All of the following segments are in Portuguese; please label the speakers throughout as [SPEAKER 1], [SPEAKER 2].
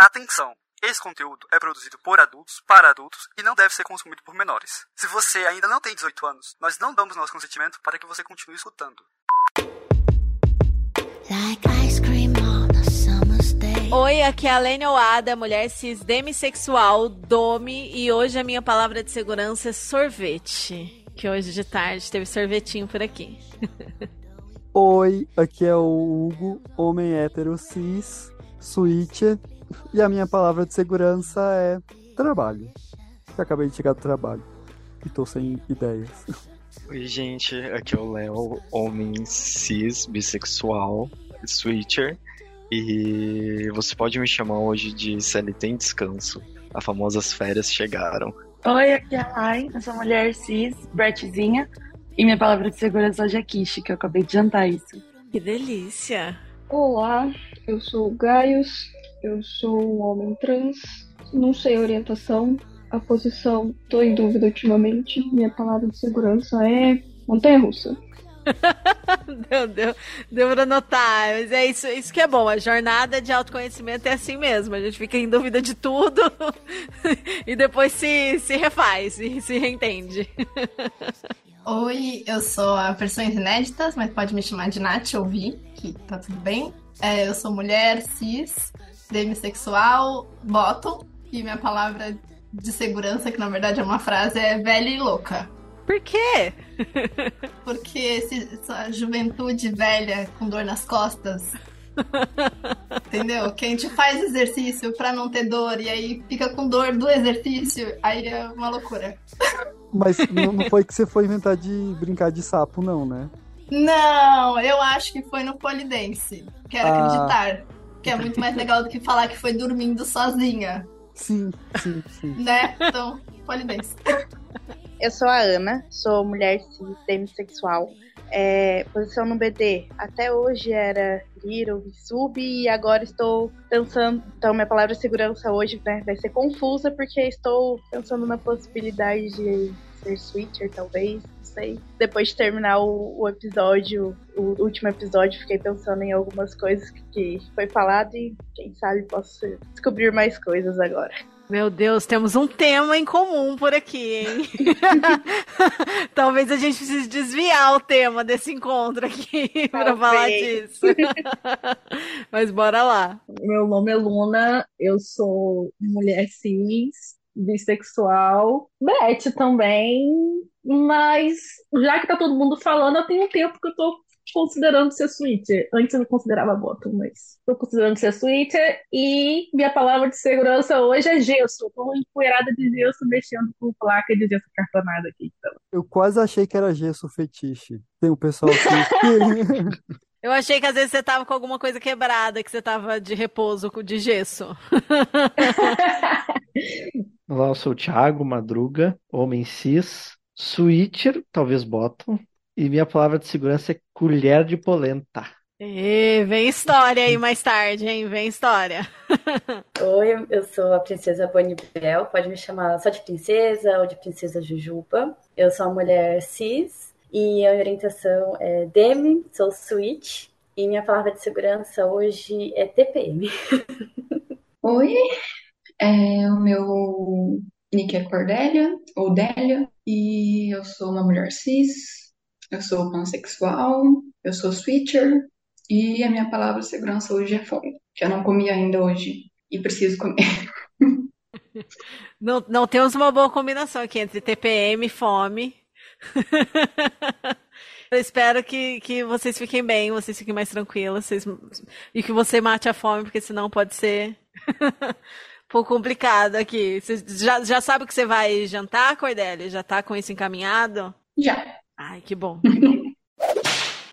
[SPEAKER 1] Atenção! Esse conteúdo é produzido por adultos, para adultos e não deve ser consumido por menores. Se você ainda não tem 18 anos, nós não damos nosso consentimento para que você continue escutando.
[SPEAKER 2] Oi, aqui é a Lene Oada, mulher cis demissexual, dome, e hoje a minha palavra de segurança é sorvete. Que hoje de tarde teve sorvetinho por aqui.
[SPEAKER 3] Oi, aqui é o Hugo, homem hétero cis, switcher, e a minha palavra de segurança é trabalho. Eu acabei de chegar do trabalho e tô sem ideias.
[SPEAKER 4] Oi, gente, aqui é o Léo, homem cis, bissexual, switcher. E você pode me chamar hoje de CLT em descanso. As famosas férias chegaram.
[SPEAKER 5] Oi, aqui é a Rai, eu sou mulher cis, Bretzinha. E minha palavra de segurança hoje é Kishi, que eu acabei de jantar isso.
[SPEAKER 2] Que delícia!
[SPEAKER 6] Olá, eu sou o Gaius, eu sou um homem trans, não sei a orientação, a posição, tô em dúvida ultimamente. Minha palavra de segurança é montanha russa.
[SPEAKER 2] deu, deu, deu pra notar. Mas é isso, isso que é bom. A jornada de autoconhecimento é assim mesmo. A gente fica em dúvida de tudo e depois se, se refaz e se reentende.
[SPEAKER 7] Oi, eu sou a Versões Inéditas, mas pode me chamar de Nath ou Vi, que tá tudo bem. É, eu sou mulher, cis, demissexual, bottom, e minha palavra de segurança, que na verdade é uma frase, é velha e louca.
[SPEAKER 2] Por quê?
[SPEAKER 7] Porque esse, essa juventude velha com dor nas costas. Entendeu? Que a gente faz exercício para não ter dor e aí fica com dor do exercício, aí é uma loucura.
[SPEAKER 3] Mas não, não foi que você foi inventar de brincar de sapo, não, né?
[SPEAKER 7] Não, eu acho que foi no polidense. Quero ah. acreditar. Que é muito mais legal do que falar que foi dormindo sozinha.
[SPEAKER 3] Sim, sim, sim.
[SPEAKER 7] Né? Então, polidense.
[SPEAKER 8] Eu sou a Ana, sou mulher cis, demissexual. É, posição no BD até hoje era Little e Sub e agora estou pensando. Então, minha palavra segurança hoje né, vai ser confusa porque estou pensando na possibilidade de ser switcher, talvez sei. Depois de terminar o, o, episódio, o último episódio, fiquei pensando em algumas coisas que, que foi falado e quem sabe posso descobrir mais coisas agora.
[SPEAKER 2] Meu Deus, temos um tema em comum por aqui, hein? Talvez a gente precise desviar o tema desse encontro aqui para falar disso. Mas bora lá.
[SPEAKER 9] Meu nome é Luna, eu sou mulher cis, bissexual, Beth também, mas já que tá todo mundo falando, eu tenho um tempo que eu tô considerando ser Switcher. Antes eu não considerava bottom, mas tô considerando ser Switcher. E minha palavra de segurança hoje é gesso. Tô empoeirada de gesso mexendo com placa de gesso cartonada aqui. Então.
[SPEAKER 3] Eu quase achei que era gesso fetiche. Tem um pessoal que.
[SPEAKER 2] Eu achei que às vezes você tava com alguma coisa quebrada, que você tava de repouso de gesso.
[SPEAKER 10] Olá, eu sou o Thiago Madruga, homem cis, switcher, talvez bottom, e minha palavra de segurança é colher de polenta.
[SPEAKER 2] E vem história aí mais tarde, hein? Vem história.
[SPEAKER 11] Oi, eu sou a princesa Bonnie Bell. Pode me chamar só de princesa ou de princesa Jujuba. Eu sou uma mulher cis e a orientação é Demi, sou switch. E minha palavra de segurança hoje é TPM.
[SPEAKER 12] Oi, é, o meu nick é Cordélia, ou Délia, e eu sou uma mulher cis, eu sou pansexual, eu sou switcher, e a minha palavra segurança hoje é fome. Já não comi ainda hoje, e preciso comer.
[SPEAKER 2] Não, não temos uma boa combinação aqui entre TPM e fome. Eu espero que, que vocês fiquem bem, vocês fiquem mais tranquilos vocês, e que você mate a fome, porque senão pode ser pouco complicado aqui. Você já, já sabe que você vai jantar, Cordélia? Já tá com isso encaminhado?
[SPEAKER 12] Já.
[SPEAKER 2] Ai, que bom. Que bom.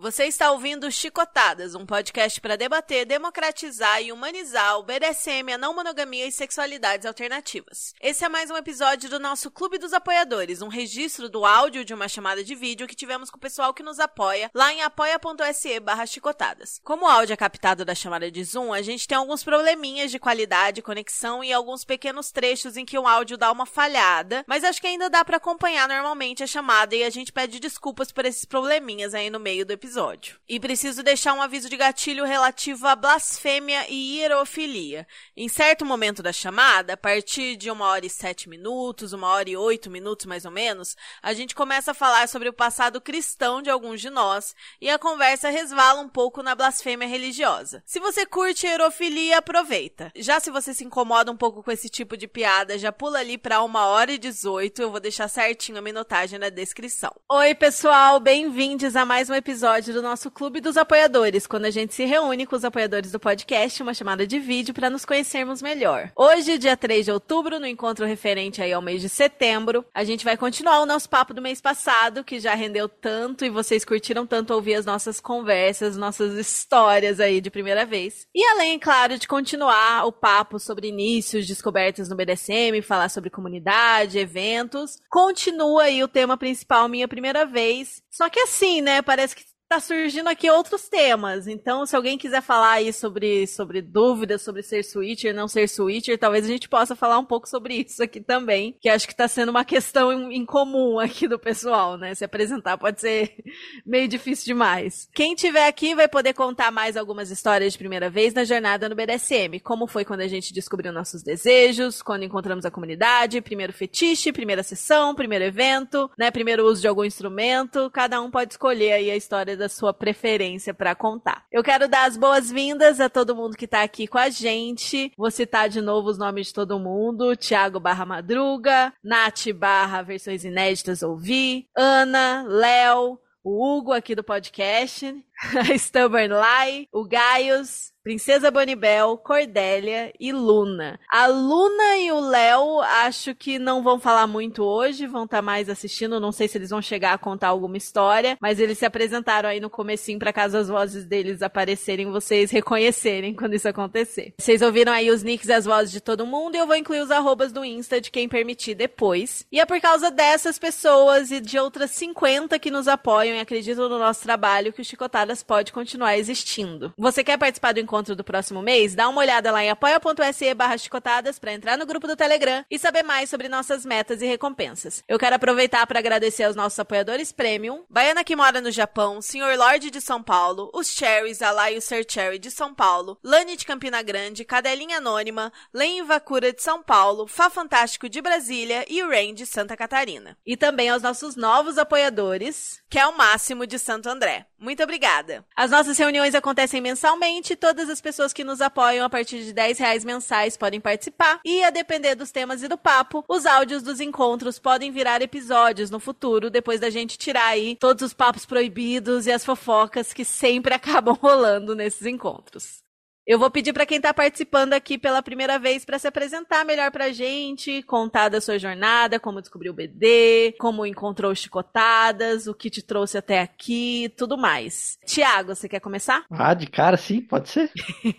[SPEAKER 2] Você está ouvindo Chicotadas, um podcast para debater, democratizar e humanizar o BDSM, a não monogamia e sexualidades alternativas. Esse é mais um episódio do nosso Clube dos Apoiadores, um registro do áudio de uma chamada de vídeo que tivemos com o pessoal que nos apoia lá em apoia.se chicotadas. Como o áudio é captado da chamada de Zoom, a gente tem alguns probleminhas de qualidade, conexão e alguns pequenos trechos em que o áudio dá uma falhada, mas acho que ainda dá para acompanhar normalmente a chamada e a gente pede desculpas por esses probleminhas aí no meio do episódio episódio. E preciso deixar um aviso de gatilho relativo à blasfêmia e hierofilia. Em certo momento da chamada, a partir de uma hora e sete minutos, uma hora e oito minutos mais ou menos, a gente começa a falar sobre o passado cristão de alguns de nós e a conversa resvala um pouco na blasfêmia religiosa. Se você curte hierofilia, aproveita. Já se você se incomoda um pouco com esse tipo de piada, já pula ali para uma hora e dezoito. Eu vou deixar certinho a minutagem na descrição. Oi, pessoal, bem-vindos a mais um episódio do nosso Clube dos Apoiadores, quando a gente se reúne com os apoiadores do podcast, uma chamada de vídeo para nos conhecermos melhor. Hoje, dia 3 de outubro, no encontro referente aí ao mês de setembro, a gente vai continuar o nosso papo do mês passado, que já rendeu tanto e vocês curtiram tanto ouvir as nossas conversas, nossas histórias aí de primeira vez. E além, claro, de continuar o papo sobre inícios, descobertas no BDSM, falar sobre comunidade, eventos, continua aí o tema principal, minha primeira vez. Só que assim, né? Parece que tá surgindo aqui outros temas. Então, se alguém quiser falar aí sobre, sobre dúvidas sobre ser switcher, não ser switcher, talvez a gente possa falar um pouco sobre isso aqui também, que acho que tá sendo uma questão em comum aqui do pessoal, né? Se apresentar pode ser meio difícil demais. Quem tiver aqui vai poder contar mais algumas histórias de primeira vez na jornada no BDSM, como foi quando a gente descobriu nossos desejos, quando encontramos a comunidade, primeiro fetiche, primeira sessão, primeiro evento, né? Primeiro uso de algum instrumento, cada um pode escolher aí a história da sua preferência para contar. Eu quero dar as boas-vindas a todo mundo que tá aqui com a gente. Vou citar de novo os nomes de todo mundo: Thiago barra Madruga, Nath barra Versões Inéditas Ouvi, Ana, Léo, o Hugo aqui do podcast, Stubborn Lai, o Gaius, Princesa Bonibel, Cordélia e Luna. A Luna e o Léo acho que não vão falar muito hoje, vão estar tá mais assistindo, não sei se eles vão chegar a contar alguma história, mas eles se apresentaram aí no comecinho para caso as vozes deles aparecerem, vocês reconhecerem quando isso acontecer. Vocês ouviram aí os nicks e as vozes de todo mundo e eu vou incluir os arrobas do Insta de quem permitir depois. E é por causa dessas pessoas e de outras 50 que nos apoiam e acreditam no nosso trabalho que o Chicotadas pode continuar existindo. Você quer participar do encontro encontro do próximo mês, dá uma olhada lá em apoia.se barra chicotadas para entrar no grupo do Telegram e saber mais sobre nossas metas e recompensas. Eu quero aproveitar para agradecer aos nossos apoiadores Premium, Baiana que mora no Japão, Senhor Lorde de São Paulo, os Cherries, a Lai e o Sir Cherry de São Paulo, Lani de Campina Grande, Cadelinha Anônima, Len Vakura de São Paulo, Fá Fantástico de Brasília e o Rain de Santa Catarina. E também aos nossos novos apoiadores, que é o Máximo de Santo André. Muito obrigada. As nossas reuniões acontecem mensalmente, todas as pessoas que nos apoiam a partir de 10 reais mensais podem participar, e a depender dos temas e do papo, os áudios dos encontros podem virar episódios no futuro, depois da gente tirar aí todos os papos proibidos e as fofocas que sempre acabam rolando nesses encontros. Eu vou pedir para quem está participando aqui pela primeira vez para se apresentar melhor para a gente, contar da sua jornada, como descobriu o BD, como encontrou chicotadas, o que te trouxe até aqui, tudo mais. Tiago, você quer começar?
[SPEAKER 10] Ah, de cara, sim, pode ser.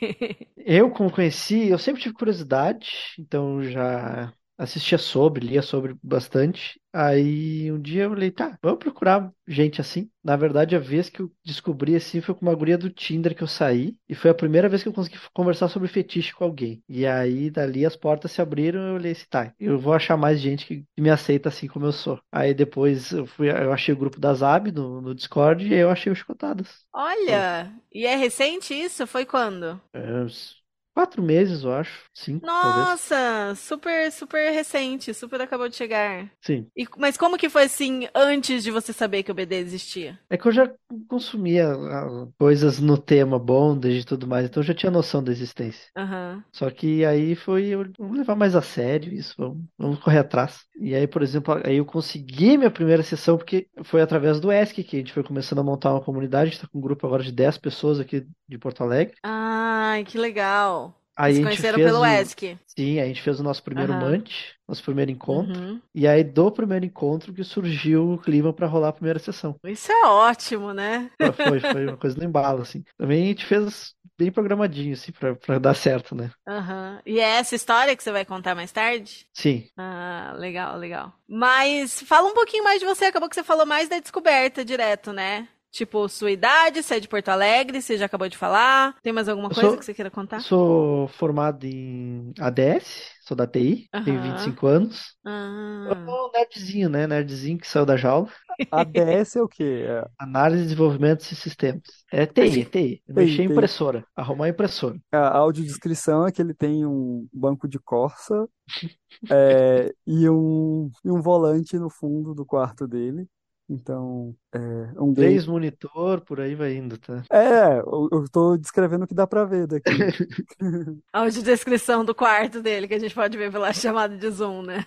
[SPEAKER 10] eu, como conheci, eu sempre tive curiosidade, então já assistia sobre, lia sobre bastante. Aí um dia eu falei, tá, vamos procurar gente assim. Na verdade, a vez que eu descobri assim foi com uma guria do Tinder que eu saí. E foi a primeira vez que eu consegui conversar sobre fetiche com alguém. E aí, dali, as portas se abriram e eu olhei assim, tá, eu vou achar mais gente que me aceita assim como eu sou. Aí depois eu, fui, eu achei o grupo da Zab no, no Discord e aí eu achei os Chicotadas.
[SPEAKER 2] Olha! E é recente isso? Foi quando?
[SPEAKER 10] É, quatro meses, eu acho. Cinco,
[SPEAKER 2] Nossa,
[SPEAKER 10] talvez.
[SPEAKER 2] super, super recente, super acabou de chegar.
[SPEAKER 10] Sim.
[SPEAKER 2] E, mas como que foi assim antes de você saber que o BD existia?
[SPEAKER 10] É que eu já consumia ah, coisas no tema bondage e tudo mais, então eu já tinha noção da existência.
[SPEAKER 2] Uhum.
[SPEAKER 10] Só que aí foi, eu, vamos levar mais a sério isso, vamos, vamos correr atrás. E aí, por exemplo, aí eu consegui minha primeira sessão porque foi através do ESC que a gente foi começando a montar uma comunidade, a gente tá com um grupo agora de 10 pessoas aqui de Porto Alegre.
[SPEAKER 2] Ai, que legal.
[SPEAKER 10] Aí gente
[SPEAKER 2] conheceram
[SPEAKER 10] fez
[SPEAKER 2] pelo
[SPEAKER 10] o-
[SPEAKER 2] ESC.
[SPEAKER 10] Sim, a gente fez o nosso primeiro
[SPEAKER 2] Aham.
[SPEAKER 10] munch, nosso primeiro encontro.
[SPEAKER 2] Uhum.
[SPEAKER 10] E aí, do primeiro encontro, que surgiu o clima pra rolar a primeira sessão.
[SPEAKER 2] Isso é ótimo, né?
[SPEAKER 10] Foi, foi uma coisa no embalo, assim. Também a gente fez bem programadinho, assim, pra, pra dar certo, né?
[SPEAKER 2] Aham. E é essa história que você vai contar mais tarde?
[SPEAKER 10] Sim.
[SPEAKER 2] Ah, legal, legal. Mas fala um pouquinho mais de você. Acabou que você falou mais da descoberta direto, né? Tipo, sua idade, você é de Porto Alegre, você já acabou de falar. Tem mais alguma coisa
[SPEAKER 10] sou-
[SPEAKER 2] que você queira contar?
[SPEAKER 10] Sou formado em ADS, sou da TI, tenho
[SPEAKER 2] Aham.
[SPEAKER 10] 25 anos.
[SPEAKER 2] Ah.
[SPEAKER 10] Eu sou um nerdzinho, né? Nerdzinho que saiu da jaula.
[SPEAKER 3] ADS é o quê? É
[SPEAKER 10] Análise, desenvolvimento de sistemas. É TI, é TI. Mexer em
[SPEAKER 3] TI.
[SPEAKER 10] impressora, arrumar impressora.
[SPEAKER 3] A audiodescrição é que ele tem um banco de Corsa é, e, um, e um volante no fundo do quarto dele. Então, é um game.
[SPEAKER 10] Três monitor, por aí vai indo, tá?
[SPEAKER 3] É, eu, eu tô descrevendo o que dá pra ver daqui.
[SPEAKER 2] A audiodescrição do quarto dele, que a gente pode ver pela chamada de Zoom, né?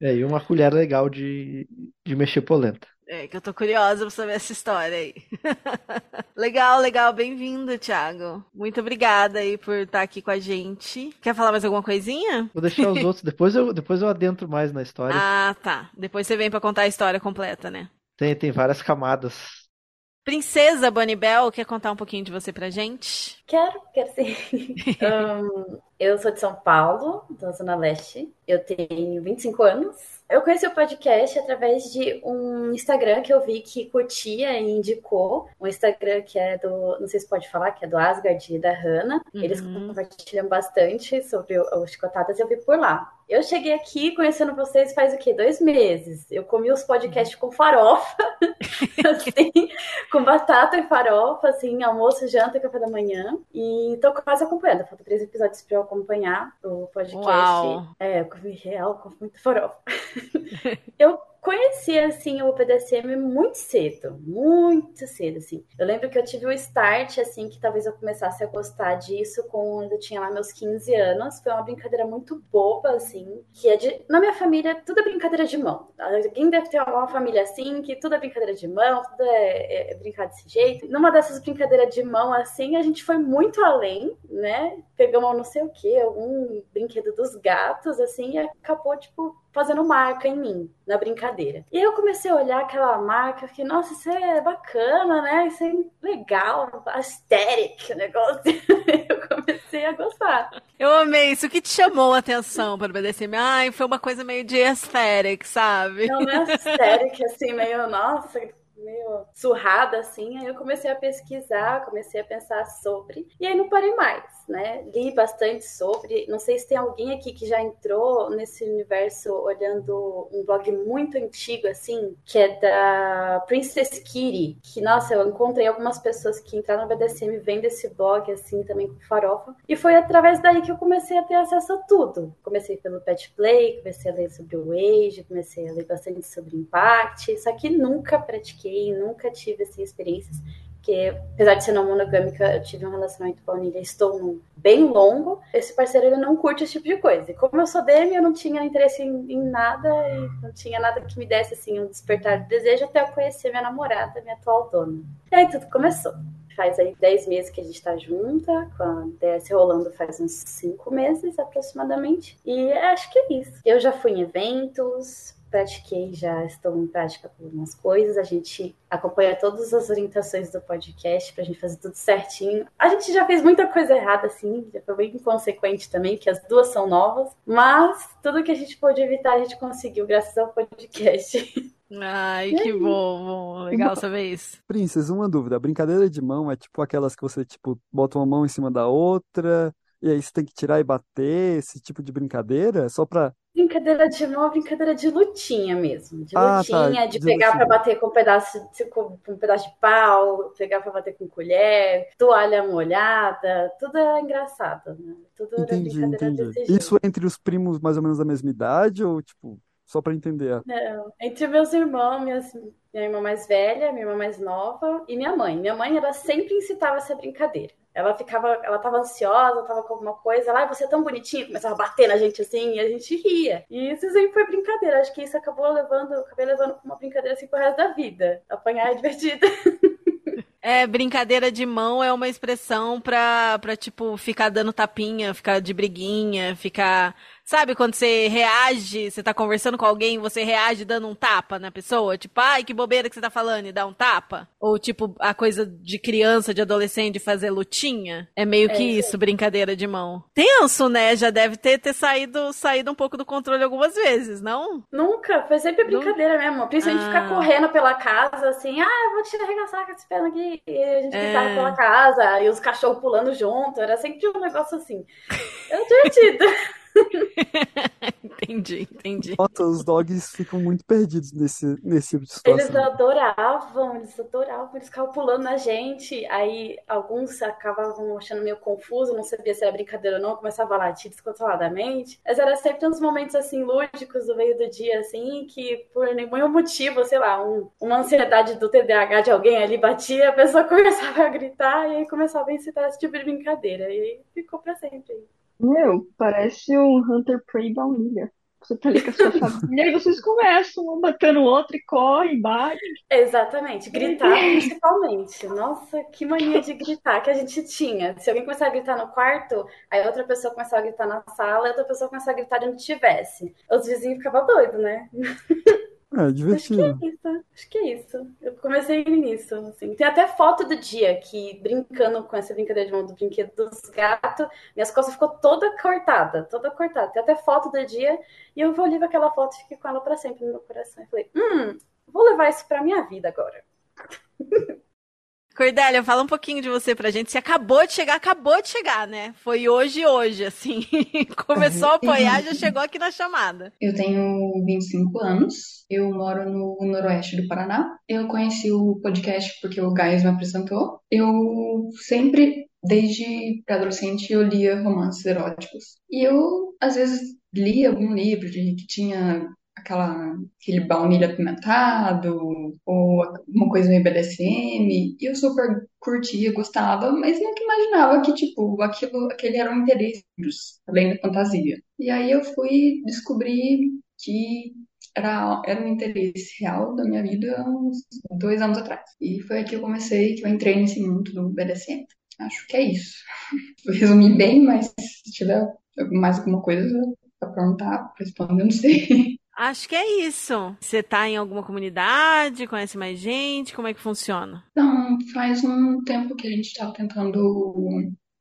[SPEAKER 10] É, e uma colher legal de, de mexer polenta.
[SPEAKER 2] É, que eu tô curiosa pra saber essa história aí. legal, legal. Bem-vindo, Thiago. Muito obrigada aí por estar aqui com a gente. Quer falar mais alguma coisinha?
[SPEAKER 10] Vou deixar os outros, depois eu, depois eu adentro mais na história.
[SPEAKER 2] Ah, tá. Depois você vem pra contar a história completa, né?
[SPEAKER 10] Tem, tem várias camadas.
[SPEAKER 2] Princesa Bonibel, quer contar um pouquinho de você pra gente?
[SPEAKER 11] Quero, quero sim. Ahn, eu sou de São Paulo, da Zona Leste. Eu tenho 25 anos. Eu conheci o podcast através de um Instagram que eu vi que curtia e indicou. Um Instagram que é do, não sei se pode falar, que é do Asgard e da Hannah. Eles
[SPEAKER 2] Uhum.
[SPEAKER 11] compartilham bastante sobre o- os Chicotadas e eu vi por lá. Eu cheguei aqui conhecendo vocês faz o quê? Dois meses. Eu comi os podcasts com farofa, assim, com batata e farofa, assim, almoço, janta e café da manhã. E tô quase acompanhando. Faltam três episódios pra eu acompanhar o podcast.
[SPEAKER 2] Uau.
[SPEAKER 11] É, eu comi real com muita farofa. Eu conheci, assim, o PDSM muito cedo, muito cedo, assim. Eu lembro que eu tive o start, assim, que talvez eu começasse a gostar disso quando eu tinha lá meus 15 anos. Foi uma brincadeira muito boba, assim, que é de... Na minha família, tudo é brincadeira de mão. Alguém deve ter uma família assim, que tudo é brincadeira de mão, tudo é, é brincar desse jeito. Numa dessas brincadeiras de mão, assim, a gente foi muito além, né? Pegamos não sei o que, algum brinquedo dos gatos, assim, e acabou, tipo, fazendo marca em mim, na brincadeira. E aí eu comecei a olhar aquela marca, fiquei, nossa, isso é bacana, né? Isso é legal, aesthetic, o negócio. eu comecei a gostar.
[SPEAKER 2] Eu amei isso. O que te chamou a atenção para o BDSM? Ai, foi uma coisa meio de aesthetic, sabe?
[SPEAKER 11] Não, não é aesthetic, assim, meio, nossa, meio surrada, assim. Aí eu comecei a pesquisar, comecei a pensar sobre. E aí não parei mais, né? Li bastante sobre. Não sei se tem alguém aqui que já entrou nesse universo olhando um blog muito antigo, assim, que é da Princess Kitty. Que, nossa, eu encontrei algumas pessoas que entraram no BDSM vendo esse blog, assim, também com farofa. E foi através daí que eu comecei a ter acesso a tudo. Comecei pelo Pet Play, comecei a ler sobre o Age, comecei a ler bastante sobre Impact. Só que nunca pratiquei, nunca tive assim, experiências. Porque, apesar de ser não monogâmica, eu tive um relacionamento com a Nilha, estou num bem longo. Esse parceiro ele não curte esse tipo de coisa. E como eu sou dele, eu não tinha interesse em, em nada e não tinha nada que me desse assim um despertar de desejo até eu conhecer minha namorada, minha atual dona. E aí tudo começou. Faz aí 10 meses que a gente tá junta, com a DS rolando faz uns 5 meses aproximadamente. E acho que é isso. Eu já fui em eventos, pratiquei, já estou em prática com algumas coisas. A gente acompanha todas as orientações do podcast pra gente fazer tudo certinho. A gente já fez muita coisa errada, assim, já foi bem inconsequente também, que as duas são novas. Mas tudo que a gente pôde evitar, a gente conseguiu, graças ao podcast.
[SPEAKER 2] Ai, que bom, bom. Legal saber isso.
[SPEAKER 3] Princess, uma dúvida. A brincadeira de mão é tipo aquelas que você, tipo, bota uma mão em cima da outra, e aí você tem que tirar e bater, esse tipo de brincadeira? Só pra.
[SPEAKER 11] Brincadeira de mão, brincadeira de lutinha mesmo. De
[SPEAKER 3] Ah, tá,
[SPEAKER 11] lutinha, de
[SPEAKER 3] de
[SPEAKER 11] pegar pra bater com um pedaço, de, com um pedaço de pau, pegar pra bater com colher, toalha molhada, tudo é engraçado, né? Tudo era
[SPEAKER 3] Entendi,
[SPEAKER 11] brincadeira
[SPEAKER 3] entendi. Isso entre os primos mais ou menos da mesma idade, ou, tipo, só pra entender?
[SPEAKER 11] Não, entre meus irmãos, minhas, minha irmã mais velha, minha irmã mais nova e minha mãe. Minha mãe, ela sempre incitava essa brincadeira. Ela ficava, ela tava ansiosa, tava com alguma coisa, lá, você é tão bonitinho, começava a bater na gente assim, e a gente ria. E isso sempre foi brincadeira. Acho que isso acabou levando, acabei levando uma brincadeira assim pro resto da vida. Apanhar é divertido.
[SPEAKER 2] É, brincadeira de mão é uma expressão pra, pra, tipo, ficar dando tapinha, ficar de briguinha, ficar Sabe quando você reage, você tá conversando com alguém, você reage dando um tapa na pessoa? Tipo, ai, que bobeira que você tá falando e dá um tapa? Ou tipo, a coisa de criança, de adolescente, fazer lutinha? É meio que
[SPEAKER 11] É,
[SPEAKER 2] isso, brincadeira de mão. Tenso, né? Já deve ter, ter saído, saído um pouco do controle algumas vezes, não?
[SPEAKER 11] Nunca, foi sempre brincadeira mesmo. Principalmente
[SPEAKER 2] Ah.
[SPEAKER 11] ficar correndo pela casa, assim, ah, eu vou te arregaçar com esse pé aqui. E a gente
[SPEAKER 2] É.
[SPEAKER 11] gritava pela casa, e os cachorros pulando junto. Era sempre um negócio assim. Era divertido.
[SPEAKER 2] entendi, entendi.
[SPEAKER 3] Nossa, os dogs ficam muito perdidos nesse, nesse tipo de
[SPEAKER 11] Eles
[SPEAKER 3] situação.
[SPEAKER 11] adoravam, eles adoravam, eles ficavam pulando na gente. Aí alguns acabavam achando meio confuso, não sabia se era brincadeira ou não, começava a latir descontroladamente. Mas era sempre uns momentos assim lúdicos no meio do dia, assim, que por nenhum motivo, sei lá, um- uma ansiedade do TDAH de alguém ali batia, a pessoa começava a gritar e aí começava a incitar esse tipo de brincadeira. E ficou pra sempre.
[SPEAKER 6] Meu, parece um Hunter Prey baunilha. Você tá ali com a sua família e vocês começam, um batendo o outro e corre, bate.
[SPEAKER 11] Exatamente, gritar principalmente. Nossa, que mania de gritar que a gente tinha. Se alguém começar a gritar no quarto, aí outra pessoa começava a gritar na sala e outra pessoa começava a gritar de onde estivesse. Os vizinhos ficavam doidos, né?
[SPEAKER 3] É, divertido.
[SPEAKER 11] Acho que é isso, acho que é isso. Eu comecei nisso, assim. Tem até foto do dia que, brincando com essa brincadeira de mão do brinquedo dos gatos, minhas costas ficou toda cortada, toda cortada. Tem até foto do dia e eu olhei pra aquela foto e fiquei com ela pra sempre no meu coração. Eu falei, hum, vou levar isso pra minha vida agora.
[SPEAKER 2] Cordélia, fala um pouquinho de você pra gente. Você acabou de chegar, acabou de chegar, né? Foi hoje, hoje, assim. Começou a apoiar, já chegou aqui na chamada.
[SPEAKER 12] Eu tenho 25 anos, eu moro no noroeste do Paraná. Eu conheci o podcast porque o Gaius me apresentou. Eu sempre, desde adolescente, eu lia romances eróticos. E eu, às vezes, lia algum livro que tinha aquela, aquele baunilha apimentado, ou uma coisa meio BDSM, e eu super curtia, gostava, mas nunca imaginava que, tipo, aquilo, aquele era um interesse, além da fantasia. E aí eu fui descobrir que era, era um interesse real da minha vida uns dois anos atrás. E foi aí que eu comecei, que eu entrei nesse mundo do BDSM. Acho que é isso. Eu resumi bem, mas se tiver mais alguma coisa pra perguntar, pra responder, eu não sei.
[SPEAKER 2] Acho que é isso. Você tá em alguma comunidade? Conhece mais gente? Como é que funciona?
[SPEAKER 12] Então, faz um tempo que a gente estava tentando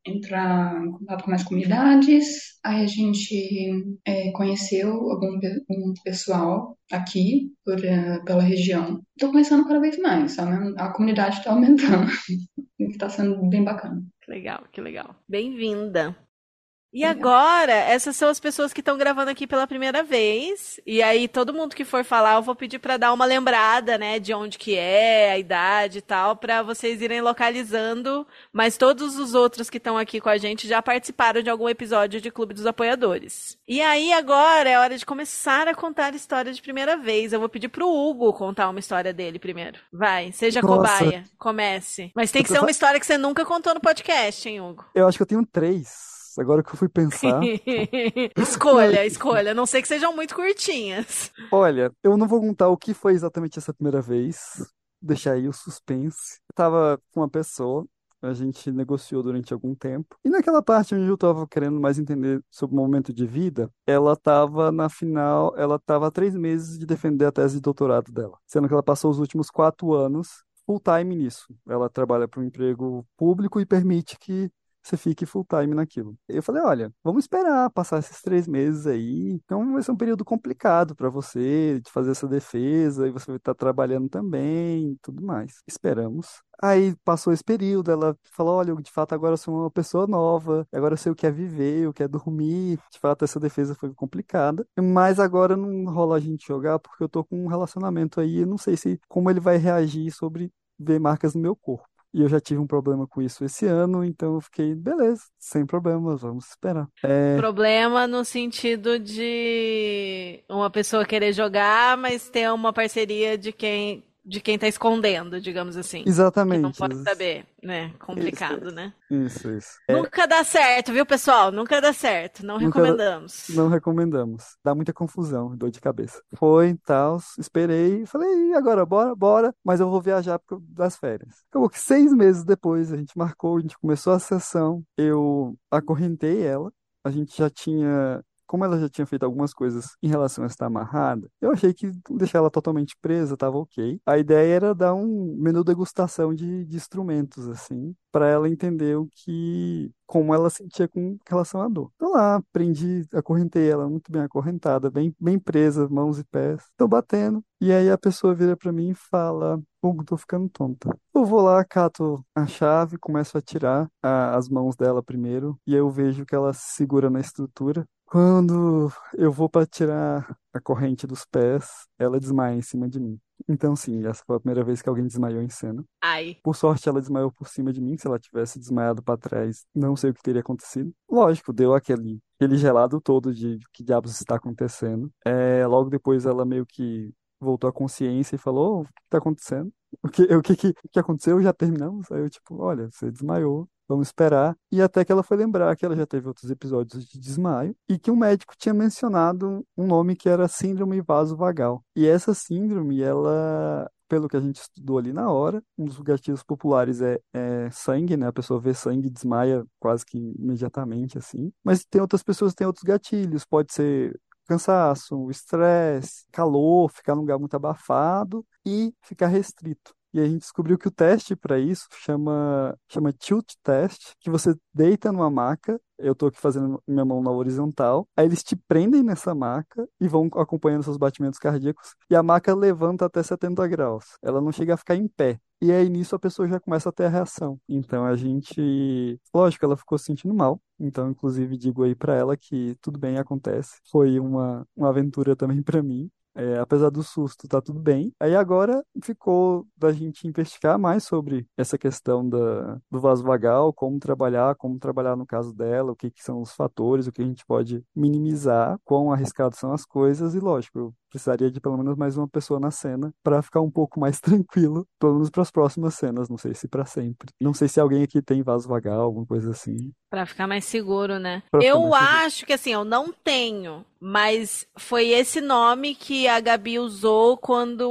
[SPEAKER 12] entrar em contato com mais comunidades. Aí a gente é, conheceu algum um pessoal aqui por, eh, pela região. Estou conhecendo cada vez mais, sabe? A comunidade está aumentando, está sendo bem bacana.
[SPEAKER 2] Que legal, que legal. Bem-vinda. E agora, essas são as pessoas que estão gravando aqui pela primeira vez. E aí, todo mundo que for falar, eu vou pedir para dar uma lembrada, né, de onde que é, a idade e tal, para vocês irem localizando. Mas todos os outros que estão aqui com a gente já participaram de algum episódio de Clube dos Apoiadores. E aí, agora é hora de começar a contar a história de primeira vez. Eu vou pedir pro Hugo contar uma história dele primeiro. Vai, seja
[SPEAKER 3] Nossa.
[SPEAKER 2] cobaia. Comece. Mas tem que ser uma história que você nunca contou no podcast, hein, Hugo?
[SPEAKER 3] Eu acho que eu tenho três. Agora que eu fui pensar.
[SPEAKER 2] escolha, escolha. Não sei que sejam muito curtinhas.
[SPEAKER 3] Olha, eu não vou contar o que foi exatamente essa primeira vez. Deixar aí o suspense. Eu tava com uma pessoa, a gente negociou durante algum tempo. E naquela parte onde eu tava querendo mais entender sobre o momento de vida, ela tava na final, ela tava há três meses de defender a tese de doutorado dela. Sendo que ela passou os últimos quatro anos full time nisso. Ela trabalha para um emprego público e permite que você fique full time naquilo. Eu falei, olha, vamos esperar passar esses três meses aí. Então vai ser um período complicado para você de fazer essa defesa, e você vai estar trabalhando também, tudo mais. Esperamos. Aí passou esse período, ela falou, olha, de fato agora eu sou uma pessoa nova, agora eu sei o que é viver, o que é dormir. De fato essa defesa foi complicada, mas agora não rola a gente jogar porque eu tô com um relacionamento aí, eu não sei se como ele vai reagir sobre ver marcas no meu corpo. E eu já tive um problema com isso esse ano, então eu fiquei, beleza, sem problemas, vamos esperar. É,
[SPEAKER 2] Problema no sentido de uma pessoa querer jogar, mas ter uma parceria de quem de quem tá escondendo, digamos assim. Que não
[SPEAKER 3] exatamente.
[SPEAKER 2] pode saber, né? Complicado, né?
[SPEAKER 3] Isso, isso. É,
[SPEAKER 2] Nunca dá certo, viu, pessoal? Nunca dá certo. Não
[SPEAKER 3] Nunca-
[SPEAKER 2] recomendamos.
[SPEAKER 3] não recomendamos. Dá muita confusão, dor de cabeça. Foi, tal, esperei, falei, agora, bora, bora, mas eu vou viajar das férias. Acabou que seis meses depois a gente marcou, a gente começou a sessão, eu acorrentei ela, a gente já tinha como ela já tinha feito algumas coisas em relação a estar amarrada, eu achei que deixar ela totalmente presa tava ok. A ideia era dar um menu degustação de, de instrumentos, assim, para ela entender o que como ela sentia com relação à dor. Então lá, prendi, acorrentei ela muito bem acorrentada, bem, bem presa, mãos e pés. Tô batendo. E aí a pessoa vira para mim e fala: Hugo, tô ficando tonta. Eu vou lá, cato a chave, começo a tirar a- as mãos dela primeiro, e eu vejo que ela se segura na estrutura. Quando eu vou para tirar a corrente dos pés, ela desmaia em cima de mim. Então, sim, essa foi a primeira vez que alguém desmaiou em cena.
[SPEAKER 2] Ai.
[SPEAKER 3] Por sorte, ela desmaiou por cima de mim. Se ela tivesse desmaiado para trás, não sei o que teria acontecido. Lógico, deu aquele, aquele gelado todo de de que diabos está acontecendo. É, logo depois, ela meio que voltou à consciência e falou: "Ô, O que está acontecendo? O que, o que, que, que aconteceu? Já terminamos? Aí eu, tipo, olha, você desmaiou. Vamos esperar. E até que ela foi lembrar que ela já teve outros episódios de desmaio e que um médico tinha mencionado um nome que era síndrome vasovagal. E essa síndrome, ela pelo que a gente estudou ali na hora, um dos gatilhos populares é, é sangue, né? A pessoa vê sangue e desmaia quase que imediatamente, assim. Mas tem outras pessoas que têm outros gatilhos. Pode ser cansaço, estresse, calor, ficar num lugar muito abafado e ficar restrito. E a gente descobriu que o teste para isso chama, chama tilt test, que você deita numa maca, eu estou aqui fazendo minha mão na horizontal, aí eles te prendem nessa maca e vão acompanhando seus batimentos cardíacos, e a maca levanta até 70 graus. Ela não chega a ficar em pé. E aí nisso a pessoa já começa a ter a reação. Então a gente, lógico, ela ficou se sentindo mal. Então, inclusive, digo aí para ela que tudo bem, acontece. Foi uma, uma aventura também para mim. É, apesar do susto, tá tudo bem. Aí agora ficou da gente investigar mais sobre essa questão da, do vaso vagal, como trabalhar, como trabalhar no caso dela, o que, que são os fatores, o que a gente pode minimizar, quão arriscados são as coisas, e lógico, precisaria de pelo menos mais uma pessoa na cena para ficar um pouco mais tranquilo, pelo menos para as próximas cenas, não sei se para sempre. Não sei se alguém aqui tem vaso vagal, alguma coisa assim.
[SPEAKER 2] Pra ficar mais seguro, né?
[SPEAKER 3] Pra
[SPEAKER 2] eu
[SPEAKER 3] mais seguro.
[SPEAKER 2] acho que assim, eu não tenho, mas foi esse nome que a Gabi usou quando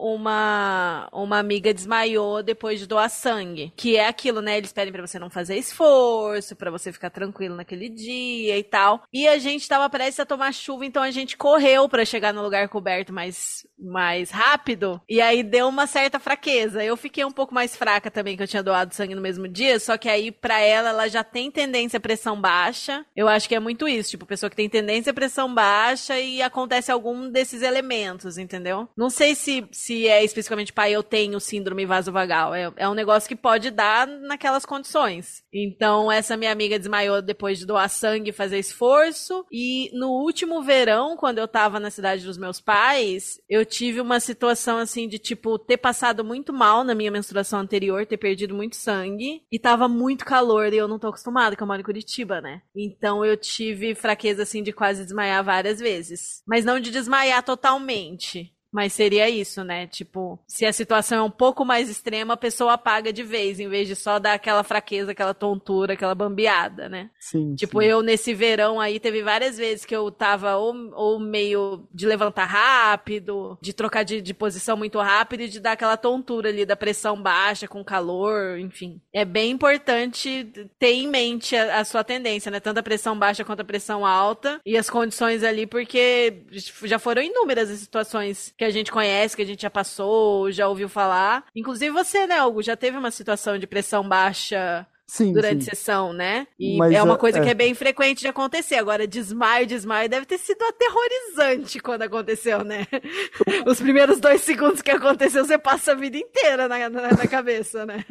[SPEAKER 2] uma uma amiga desmaiou depois de doar sangue, que é aquilo, né? Eles pedem pra você não fazer esforço, pra você ficar tranquilo naquele dia e tal. E a gente tava prestes a tomar chuva, então a gente correu pra chegar no lugar coberto mais mais rápido, e aí deu uma certa fraqueza. Eu fiquei um pouco mais fraca também que eu tinha doado sangue no mesmo dia, só que aí pra ela ela já tem tendência a pressão baixa. Eu acho que é muito isso, tipo, pessoa que tem tendência a pressão baixa e acontece algum desses elementos, entendeu? Não sei se, se é especificamente, pai, eu tenho síndrome vasovagal. É, é um negócio que pode dar naquelas condições. Então, essa minha amiga desmaiou depois de doar sangue fazer esforço. E no último verão, quando eu tava na cidade dos meus pais, eu tive uma situação assim de, tipo, ter passado muito mal na minha menstruação anterior, ter perdido muito sangue. E tava muito calor e eu não tô acostumada, que eu moro em Curitiba, né? Então eu tive fraqueza assim de quase desmaiar várias vezes. Mas não de desmaiar totalmente. Mas seria isso, né? Tipo, se a situação é um pouco mais extrema, a pessoa apaga de vez, em vez de só dar aquela fraqueza, aquela tontura, aquela bambeada, né?
[SPEAKER 3] Sim.
[SPEAKER 2] Tipo,
[SPEAKER 3] sim.
[SPEAKER 2] eu nesse verão aí teve várias vezes que eu tava ou, ou meio de levantar rápido, de trocar de, de posição muito rápido e de dar aquela tontura ali da pressão baixa com calor, enfim. É bem importante ter em mente a, a sua tendência, né? Tanto a pressão baixa quanto a pressão alta e as condições ali, porque já foram inúmeras as situações que a gente conhece, que a gente já passou, já ouviu falar. Inclusive você, né, Hugo, já teve uma situação de pressão baixa
[SPEAKER 3] Sim,
[SPEAKER 2] durante
[SPEAKER 3] sim.
[SPEAKER 2] sessão, né? E
[SPEAKER 3] Mas,
[SPEAKER 2] é uma
[SPEAKER 3] é-
[SPEAKER 2] coisa que
[SPEAKER 3] é.
[SPEAKER 2] é bem frequente de acontecer. Agora, desmaio, desmaio deve ter sido aterrorizante quando aconteceu, né? Os primeiros dois segundos que aconteceu, você passa a vida inteira na, na, na cabeça, né?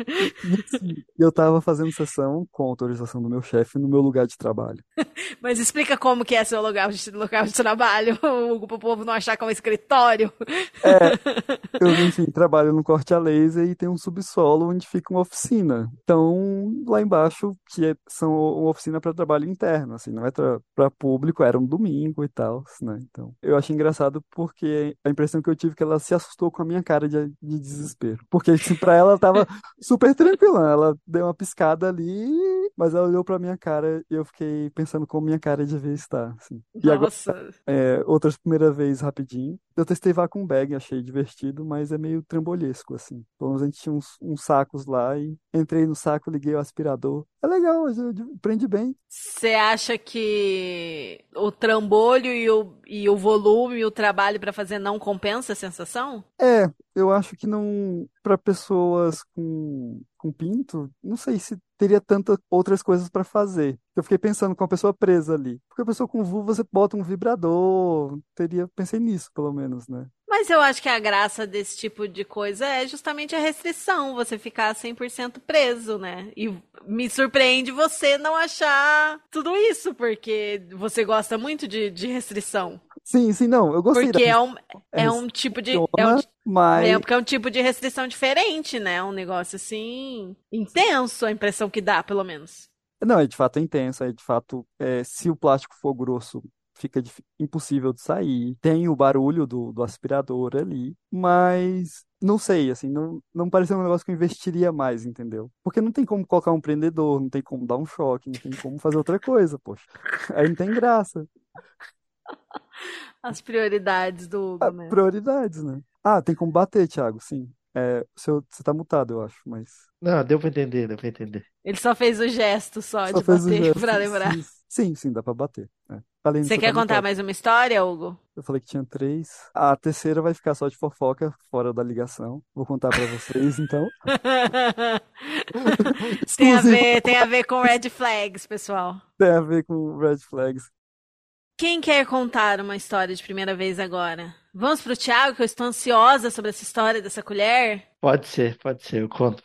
[SPEAKER 3] Eu tava fazendo sessão com autorização do meu chefe no meu lugar de trabalho.
[SPEAKER 2] Mas explica como que é seu lugar de, local de trabalho, Hugo, pro povo não achar que é um escritório.
[SPEAKER 3] Eu, enfim, trabalho no corte a laser e tem um subsolo onde fica uma oficina. Então, lá embaixo, que é- são uma oficina para trabalho interno, assim, não é para público, era um domingo e tal, né? Então, eu achei engraçado porque a impressão que eu tive é que ela se assustou com a minha cara de, de desespero. Porque, assim, pra ela tava super tranquila, ela deu uma piscada ali, mas ela olhou pra minha cara e eu fiquei pensando como minha cara devia estar, assim. E agora,
[SPEAKER 2] Nossa.
[SPEAKER 3] é, outras primeira vez rapidinho. Eu testei vacuum bag, achei divertido, mas é meio trambolhesco, assim. Pelo menos a gente tinha uns, uns sacos lá e entrei no saco, liguei o aspirador. É legal, prende bem.
[SPEAKER 2] Você acha que o, trambolho e o, e o volume e o trabalho pra fazer não compensa a sensação?
[SPEAKER 3] É, eu acho que não. Pra pessoas com, com pinto, não sei se teria tantas outras coisas pra fazer. Eu fiquei pensando com a pessoa presa ali. Porque a pessoa com vulva você bota um vibrador. Teria, pensei nisso, pelo menos, né?
[SPEAKER 2] Mas eu acho que a graça desse tipo de coisa é justamente a restrição, você ficar 100% preso, né? E me surpreende você não achar tudo isso, porque você gosta muito de, de restrição.
[SPEAKER 3] Sim, sim, não, eu gostei
[SPEAKER 2] Porque
[SPEAKER 3] da
[SPEAKER 2] é um,
[SPEAKER 3] é
[SPEAKER 2] um tipo de. É um,
[SPEAKER 3] restrição, mas
[SPEAKER 2] é porque é um tipo de restrição diferente, né? Um negócio assim. intenso, a impressão que dá, pelo menos.
[SPEAKER 3] Não, é de fato intenso, é de fato, é, se o plástico for grosso, fica impossível de sair. Tem o barulho do, do aspirador ali, mas não sei, assim, não, não pareceu um negócio que eu investiria mais, entendeu? Porque não tem como colocar um prendedor, não tem como dar um choque, não tem como fazer outra coisa, poxa. Aí não tem graça.
[SPEAKER 2] As prioridades do Hugo, né?
[SPEAKER 3] Prioridades, né? Ah, tem como bater, Thiago, sim. É, seu, você tá mutado, eu acho, mas.
[SPEAKER 10] Não, deu pra entender, deu pra entender.
[SPEAKER 2] Ele só fez o gesto só,
[SPEAKER 3] Só
[SPEAKER 2] de bater
[SPEAKER 3] gesto.
[SPEAKER 2] pra lembrar.
[SPEAKER 3] Sim, sim, sim, dá pra bater. é. Além
[SPEAKER 2] Você quer contar mais uma história, Hugo?
[SPEAKER 3] Eu falei que tinha três. A terceira vai ficar só de fofoca, fora da ligação. Vou contar pra vocês, então.
[SPEAKER 2] tem a ver, tem a ver com red flags, pessoal.
[SPEAKER 3] Tem a ver com red flags.
[SPEAKER 2] Quem quer contar uma história de primeira vez agora? Vamos pro Thiago, que eu estou ansiosa sobre essa história dessa colher.
[SPEAKER 10] Pode ser, pode ser, eu conto.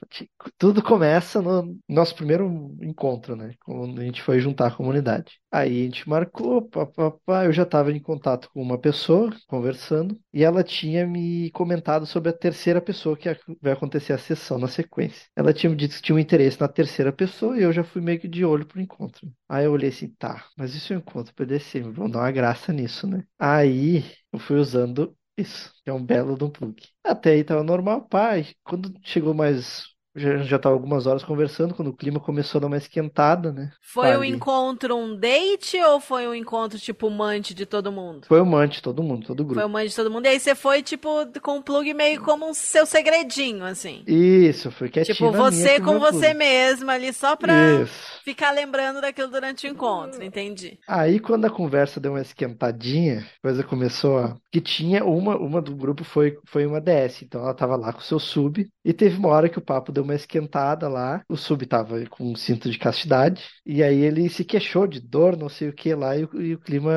[SPEAKER 10] Tudo começa no nosso primeiro encontro, né? Quando a gente foi juntar a comunidade. Aí a gente marcou, papapá, eu já estava em contato com uma pessoa, conversando, e ela tinha me comentado sobre a terceira pessoa que vai acontecer a sessão na sequência. Ela tinha me dito que tinha um interesse na terceira pessoa e eu já fui meio que de olho pro encontro. Aí eu olhei assim, tá, mas isso é um encontro PDC, vamos dar uma graça nisso, né? Aí eu fui usando isso, é um belo de um plug. Até aí tava normal, pai. Quando chegou mais. Já, já tava algumas horas conversando, quando o clima começou a dar uma esquentada, né?
[SPEAKER 2] Foi um
[SPEAKER 10] Ali.
[SPEAKER 2] encontro, um date ou foi um encontro tipo mante de todo mundo?
[SPEAKER 10] Foi o mante, todo mundo, todo
[SPEAKER 2] Foi
[SPEAKER 10] grupo.
[SPEAKER 2] um mante de todo mundo. E aí você foi, tipo, com o plug meio como um seu segredinho, assim.
[SPEAKER 10] Isso, foi quietinho
[SPEAKER 2] Tipo, você
[SPEAKER 10] com
[SPEAKER 2] com
[SPEAKER 10] o
[SPEAKER 2] você
[SPEAKER 10] plug.
[SPEAKER 2] mesmo ali, só pra
[SPEAKER 10] Isso.
[SPEAKER 2] ficar lembrando daquilo durante o encontro, entendi.
[SPEAKER 10] Aí quando a conversa deu uma esquentadinha, a coisa começou a... Que tinha uma, uma do grupo foi, foi uma DS, então ela tava lá com o seu sub, e teve uma hora que o papo deu uma esquentada lá, o sub tava com um cinto de castidade, e aí ele se queixou de dor, não sei o que lá, e o, e o clima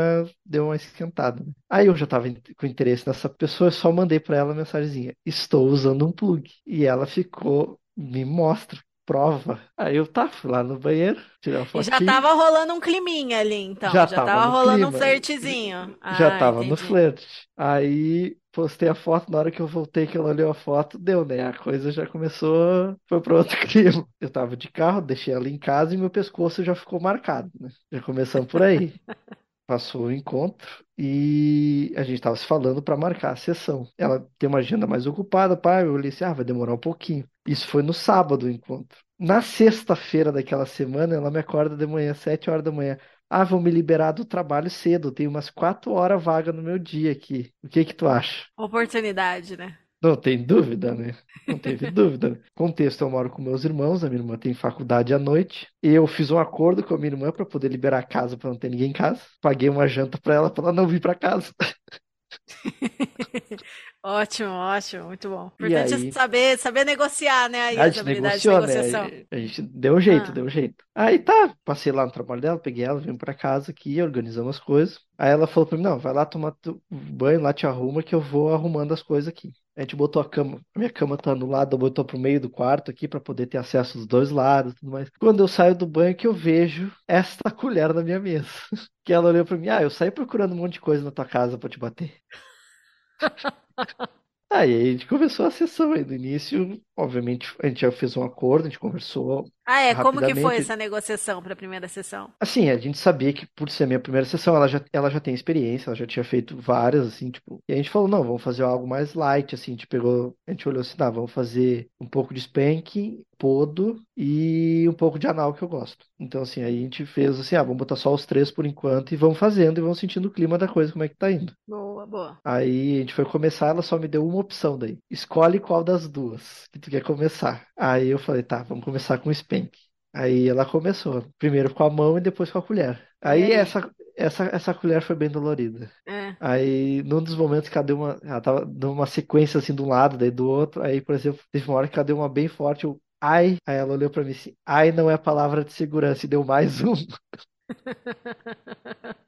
[SPEAKER 10] deu uma esquentada. né? Aí eu já tava com interesse nessa pessoa, eu só mandei pra ela a mensagenzinha, estou usando um plug. E ela ficou, me mostra, prova. Aí eu tá, fui lá no banheiro, tirei uma
[SPEAKER 2] E já tava rolando um climinha ali, então.
[SPEAKER 10] Já
[SPEAKER 2] Já,
[SPEAKER 10] tava
[SPEAKER 2] tava
[SPEAKER 10] no
[SPEAKER 2] rolando um
[SPEAKER 10] clima.
[SPEAKER 2] flertezinho.
[SPEAKER 10] Já
[SPEAKER 2] Ah,
[SPEAKER 10] tava no
[SPEAKER 2] entendi.
[SPEAKER 10] flerte. Aí postei a foto, na hora que eu voltei, que ela olhou a foto, deu, né? A coisa já começou, foi para outro clima. Eu tava de carro, deixei ela em casa e meu pescoço já ficou marcado, né? Já começamos por aí. Passou o encontro e a gente tava se falando para marcar a sessão. Ela tem uma agenda mais ocupada, pai. Eu olhei assim, ah, vai demorar um pouquinho. Isso foi no sábado o encontro. Na sexta-feira daquela semana, ela me acorda de manhã, sete horas da manhã. Ah, vão me liberar do trabalho cedo. Tem umas quatro horas vaga no meu dia aqui. O que que tu acha?
[SPEAKER 2] Oportunidade, né?
[SPEAKER 10] Não tem dúvida, né? Não teve dúvida. Contexto, eu moro com meus irmãos, a minha irmã tem faculdade à noite. Eu fiz um acordo com a minha irmã para poder liberar a casa para não ter ninguém em casa. Paguei uma janta para ela para ela não vir para casa.
[SPEAKER 2] Ótimo, ótimo, muito bom. Importante
[SPEAKER 10] aí?
[SPEAKER 2] saber, saber negociar, né? Aí
[SPEAKER 10] A gente negociou, né? A gente deu jeito,
[SPEAKER 2] Ah.
[SPEAKER 10] deu jeito. Aí tá, passei lá no trabalho dela, peguei ela, vim pra casa aqui, organizamos as coisas. Aí ela falou pra mim, não, vai lá tomar banho, lá te arruma que eu vou arrumando as coisas aqui. A gente botou a cama, a minha cama tá no lado, botou pro meio do quarto aqui pra poder ter acesso dos dois lados, e tudo mais. Quando eu saio do banho que eu vejo esta colher na minha mesa. Que ela olhou pra mim, ah, eu saí procurando um monte de coisa na tua casa pra te bater. Aí a gente começou a sessão aí no início, obviamente a gente já fez um acordo, a gente conversou
[SPEAKER 2] Ah, é? Como que foi essa negociação para a primeira sessão?
[SPEAKER 10] Assim, a gente sabia que por ser a minha primeira sessão, ela já, ela já tem experiência, ela já tinha feito várias, assim, tipo. E a gente falou, não, vamos fazer algo mais light, assim, a gente pegou, a gente olhou assim, tá, vamos fazer um pouco de spanking, podo e um pouco de anal que eu gosto. Então, assim, aí a gente fez assim, ah, vamos botar só os três por enquanto e vamos fazendo e vamos sentindo o clima da coisa, como é que tá indo.
[SPEAKER 2] Boa, boa.
[SPEAKER 10] Aí a gente foi começar, ela só me deu uma opção daí. Escolhe qual das duas que tu quer começar. Aí eu falei, tá, vamos começar com o Aí ela começou, primeiro com a mão e depois com a colher. Aí
[SPEAKER 2] aí?
[SPEAKER 10] essa essa, essa colher foi bem dolorida.
[SPEAKER 2] É.
[SPEAKER 10] Aí, num dos momentos que ela deu uma. Ela tava numa sequência assim de um lado, daí do outro. Aí, por exemplo, teve uma hora que ela deu uma bem forte, eu. Ai, aí ela olhou pra mim assim, ai não é palavra de segurança, e deu mais um.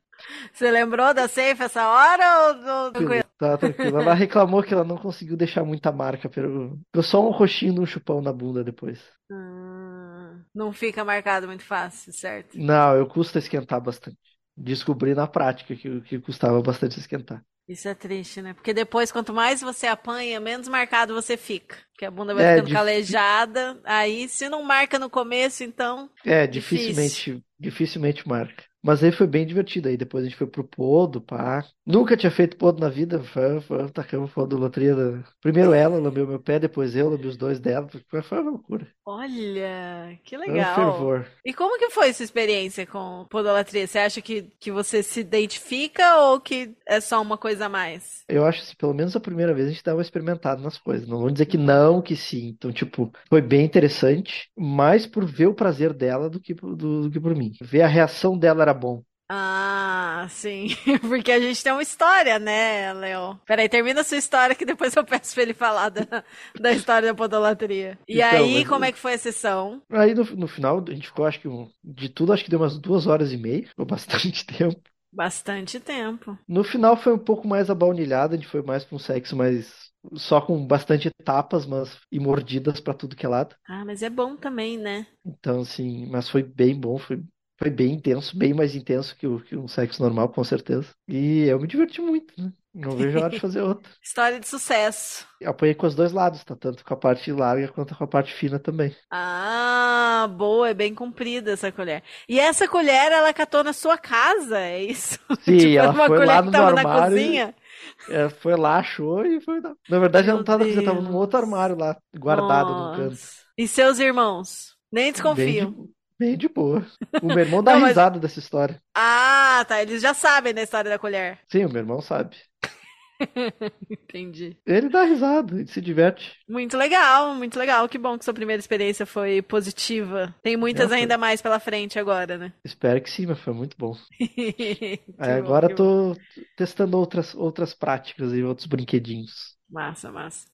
[SPEAKER 2] Você lembrou da safe essa hora ou do...
[SPEAKER 10] Tranquilo, Tá tranquilo. Ela reclamou que ela não conseguiu deixar muita marca, pelo... ficou só um roxinho de um chupão na bunda depois.
[SPEAKER 2] Hum, não fica marcado muito fácil, certo?
[SPEAKER 10] Não, eu custa esquentar bastante. Descobri na prática que, que custava bastante esquentar.
[SPEAKER 2] Isso é triste, né? Porque depois, quanto mais você apanha, menos marcado você fica. Porque a bunda vai
[SPEAKER 10] É,
[SPEAKER 2] ficando
[SPEAKER 10] dif-
[SPEAKER 2] calejada. Aí, se não marca no começo, então.
[SPEAKER 10] É,
[SPEAKER 2] Difícil.
[SPEAKER 10] dificilmente, dificilmente marca. Mas aí foi bem divertido. Aí depois a gente foi pro Podo, pá. Nunca tinha feito Podo na vida. Foi, foi, tacamos Podo loteria. da- Primeiro ela lambeu meu pé, depois eu lambi os dois dela. Foi, foi uma loucura.
[SPEAKER 2] Olha, que
[SPEAKER 10] Foi um
[SPEAKER 2] legal.
[SPEAKER 10] fervor.
[SPEAKER 2] E como que foi sua experiência com podolatria? Você acha que, que você se identifica ou que é só uma coisa a mais?
[SPEAKER 10] Eu acho que pelo menos a primeira vez a gente dá uma experimentada nas coisas. Não vou dizer que não, que sim. Então, tipo, foi bem interessante, mais por ver o prazer dela do que, por- do, do que por mim. Ver a reação dela era bom.
[SPEAKER 2] Ah, sim. Porque a gente tem uma história, né, Léo? Peraí, termina a sua história que depois eu peço pra ele falar da, da história da podolatria. E
[SPEAKER 10] Então,
[SPEAKER 2] aí, como é que foi a sessão?
[SPEAKER 10] Aí no, no final a gente ficou, acho que um- de tudo, acho que deu umas duas horas e meia. Ficou bastante tempo.
[SPEAKER 2] Bastante tempo.
[SPEAKER 10] No final foi um pouco mais abaunilhado, a gente foi mais pra um sexo mais. Só com bastante tapas, mas e mordidas pra tudo que é lado.
[SPEAKER 2] Ah, mas é bom também, né?
[SPEAKER 10] Então, assim, mas foi bem bom, foi, foi bem intenso, bem mais intenso que, o, que um sexo normal, com certeza. E eu me diverti muito, né? Não vejo a hora de fazer outro.
[SPEAKER 2] História de sucesso.
[SPEAKER 10] Eu apanhei com os dois lados, tá? Tanto com a parte larga quanto com a parte fina também.
[SPEAKER 2] Ah, boa, é bem comprida essa colher. E essa colher ela catou na sua casa, é isso?
[SPEAKER 10] Sim,
[SPEAKER 2] Tipo,
[SPEAKER 10] ela
[SPEAKER 2] uma
[SPEAKER 10] foi
[SPEAKER 2] colher
[SPEAKER 10] lá
[SPEAKER 2] que
[SPEAKER 10] no
[SPEAKER 2] tava na cozinha?
[SPEAKER 10] É, foi lá, achou e foi. Na verdade, ela não tava na cozinha, tava num outro armário lá, guardado num canto.
[SPEAKER 2] Nossa. E seus irmãos? Nem
[SPEAKER 10] Bem
[SPEAKER 2] desconfiam.
[SPEAKER 10] de, bem de boa. O meu irmão dá
[SPEAKER 2] Não, mas-
[SPEAKER 10] risada dessa história.
[SPEAKER 2] Ah, tá. Eles já sabem da história da colher.
[SPEAKER 10] Sim, o meu irmão sabe.
[SPEAKER 2] Entendi.
[SPEAKER 10] Ele dá risada, ele se diverte.
[SPEAKER 2] Muito legal, muito legal. Que bom que sua primeira experiência foi positiva. Tem muitas ainda mais pela frente agora, né?
[SPEAKER 10] Espero que sim, mas foi muito bom. Aí
[SPEAKER 2] bom,
[SPEAKER 10] agora tô testando outras, outras práticas e outros brinquedinhos.
[SPEAKER 2] Massa, massa.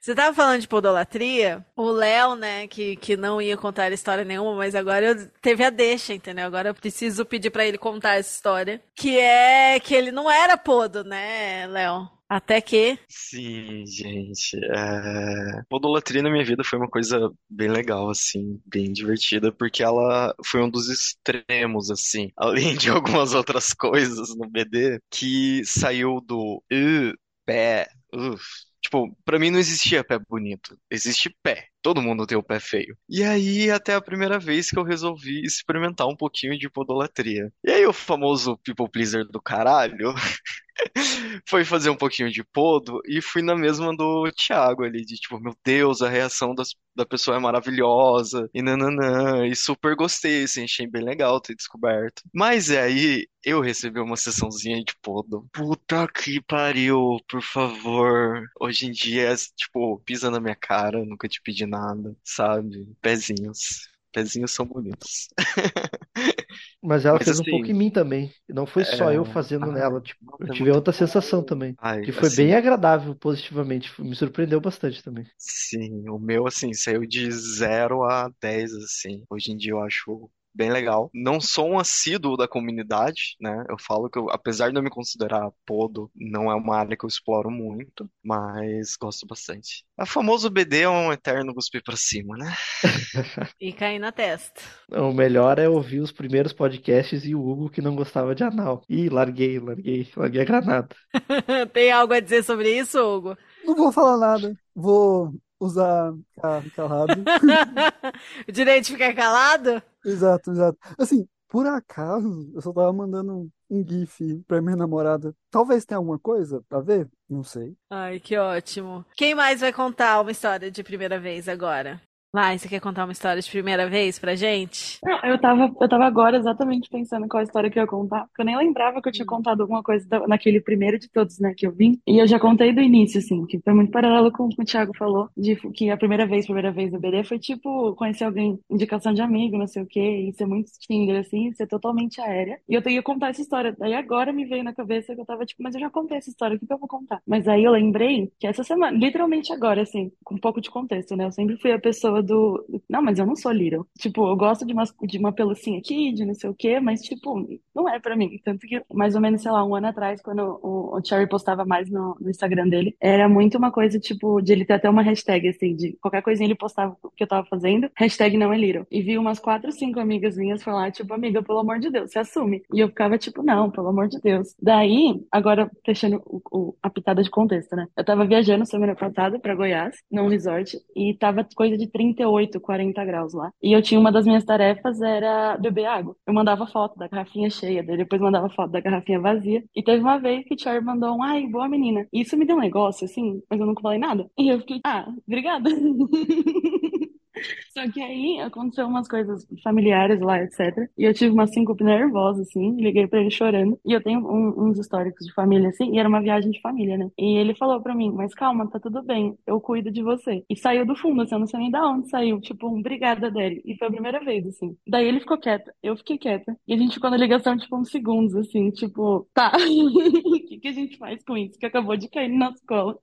[SPEAKER 2] Você tava falando de podolatria, o Léo, né, que, que não ia contar história nenhuma, mas agora eu teve a deixa, entendeu? Agora eu preciso pedir pra ele contar essa história. Que é que ele não era podo, né, Léo? Até que.
[SPEAKER 4] Sim, gente. É... Podolatria na minha vida foi uma coisa bem legal, assim, bem divertida, porque ela foi um dos extremos, assim, além de algumas outras coisas no BD, que saiu do uh, pé, uf. Tipo, pra mim não existia pé bonito, existe pé. Todo mundo tem o pé feio. E aí, até a primeira vez que eu resolvi experimentar um pouquinho de podolatria. E aí, o famoso people pleaser do caralho foi fazer um pouquinho de podo e fui na mesma do Thiago ali, de tipo, meu Deus, a reação das, da pessoa é maravilhosa, e nananã, e super gostei, assim, achei bem legal ter descoberto. Mas é aí, eu recebi uma sessãozinha de podo. Puta que pariu, por favor. Hoje em dia, é, tipo, pisa na minha cara, nunca te pedi nada, sabe? Pezinhos. Pezinhos são bonitos.
[SPEAKER 10] Mas ela
[SPEAKER 4] Mas
[SPEAKER 10] fez um
[SPEAKER 4] assim,
[SPEAKER 10] pouco em mim também. Não foi só
[SPEAKER 4] é,
[SPEAKER 10] eu fazendo
[SPEAKER 4] ai,
[SPEAKER 10] nela. Tipo, eu
[SPEAKER 4] é
[SPEAKER 10] tive
[SPEAKER 4] muito
[SPEAKER 10] outra sensação também.
[SPEAKER 4] Ai,
[SPEAKER 10] Que foi
[SPEAKER 4] assim,
[SPEAKER 10] bem agradável, positivamente. Me surpreendeu bastante também.
[SPEAKER 4] Sim, o meu, assim, saiu de 0 a 10, assim. Hoje em dia eu acho bem legal. Não sou um assíduo da comunidade, né? Eu falo que, eu, apesar de eu me considerar podo, não é uma área que eu exploro muito, mas gosto bastante. A famoso BD é um eterno cuspir pra cima, né?
[SPEAKER 2] E cair na testa.
[SPEAKER 10] O melhor é ouvir os primeiros podcasts e o Hugo que não gostava de anal. Ih, larguei, larguei, larguei a granada.
[SPEAKER 2] Tem algo a dizer sobre isso, Hugo?
[SPEAKER 3] Não vou falar nada. Vou usar ficar calado.
[SPEAKER 2] o direito de ficar calado?
[SPEAKER 3] Exato, exato. Assim, por acaso, eu só tava mandando um GIF pra minha namorada. Talvez tenha alguma coisa pra ver? Não sei.
[SPEAKER 2] Ai, que ótimo. Quem mais vai contar uma história de primeira vez agora? Vai, você quer contar uma história de primeira vez pra gente?
[SPEAKER 5] Não, eu tava, eu tava agora exatamente pensando qual história que eu ia contar, porque eu nem lembrava que eu tinha contado alguma coisa da- naquele primeiro de todos, né, que eu vim. E eu já contei do início, assim, que foi muito paralelo com o que o Thiago falou, de que a primeira vez, primeira vez do BD foi tipo conhecer alguém, indicação de amigo, não sei o quê, e ser muito Tinder, assim, ser totalmente aérea. E eu ia contar essa história. Daí agora me veio na cabeça que eu tava tipo, mas eu já contei essa história, o que que eu vou contar? Mas aí eu lembrei que essa semana, literalmente agora, assim, com um pouco de contexto, né? Eu sempre fui a pessoa do. Não, mas eu não sou little. Tipo, eu gosto de uma, de uma pelucinha aqui, de não sei o quê, mas, tipo, não é pra mim. Tanto que, mais ou menos, sei lá, um ano atrás, quando o, o Cherry postava mais no, no Instagram dele, era muito uma coisa, tipo, de ele ter até uma hashtag, assim, de qualquer coisinha ele postava o que eu tava fazendo, hashtag não é little. E vi umas quatro, cinco amigas minhas falar, tipo, amiga, pelo amor de Deus, se assume. E eu ficava, tipo, não, pelo amor de Deus. Daí, agora, fechando o, o- a pitada de contexto, né? Eu tava viajando semana passada pra Goiás, num resort, e tava coisa de 38, 40 graus lá. E eu tinha uma das minhas tarefas era beber água. Eu mandava foto da garrafinha cheia, daí depois mandava foto da garrafinha vazia. E teve uma vez que o mandou um, ai, boa menina. E isso me deu um negócio, assim, mas eu nunca falei nada. E eu fiquei, ah, obrigada. Só que aí aconteceu umas coisas familiares lá, etc. E eu tive uma síncope nervosa, assim, liguei pra ele chorando. E eu tenho um- uns históricos de família, assim, e era uma viagem de família, né? E ele falou pra mim, mas calma, tá tudo bem, eu cuido de você. E saiu do fundo, assim, eu não sei nem da onde saiu, tipo, um obrigada dele. E foi a primeira vez, assim. Daí ele ficou quieto, eu fiquei quieta. E a gente ficou na ligação, tipo, uns segundos, assim, tipo, tá, o que que a gente faz com isso que acabou de cair na escola?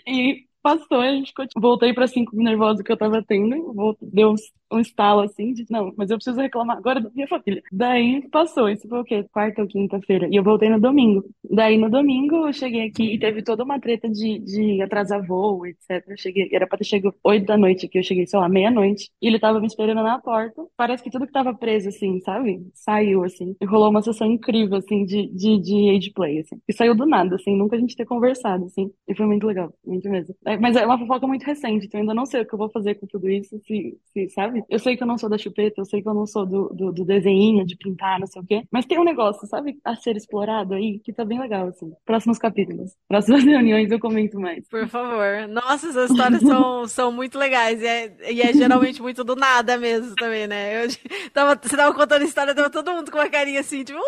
[SPEAKER 5] E passou, a gente tipo, voltei pra cinco nervosa que eu tava tendo, deu um estalo assim, de não, mas eu preciso reclamar agora da minha família. Daí passou, isso foi o quê? Quarta ou quinta-feira. E eu voltei no domingo. Daí no domingo eu cheguei aqui e teve toda uma treta de, de atrasar voo, etc. Eu cheguei, era pra ter chegado oito da noite aqui, eu cheguei, sei lá, meia-noite. E ele tava me esperando na porta. Parece que tudo que tava preso, assim, sabe? Saiu, assim. E rolou uma sessão incrível, assim, de, de, de age play, assim. E saiu do nada, assim, nunca a gente ter conversado, assim. E foi muito legal, muito mesmo. É, Mas é uma fofoca muito recente, então eu ainda não sei o que eu vou fazer com tudo isso, se, se, sabe? Eu sei que eu não sou da chupeta, eu sei que eu não sou do, do, do desenhinho, de pintar, não sei o quê. Mas tem um negócio, sabe? A ser explorado aí, que tá bem legal, assim. Próximos capítulos. Próximas reuniões eu comento mais.
[SPEAKER 2] Por favor. Nossa, essas histórias são, são muito legais. E é, e é geralmente muito do nada mesmo também, né? Eu tava, você tava contando história, tava todo mundo com uma carinha assim, tipo.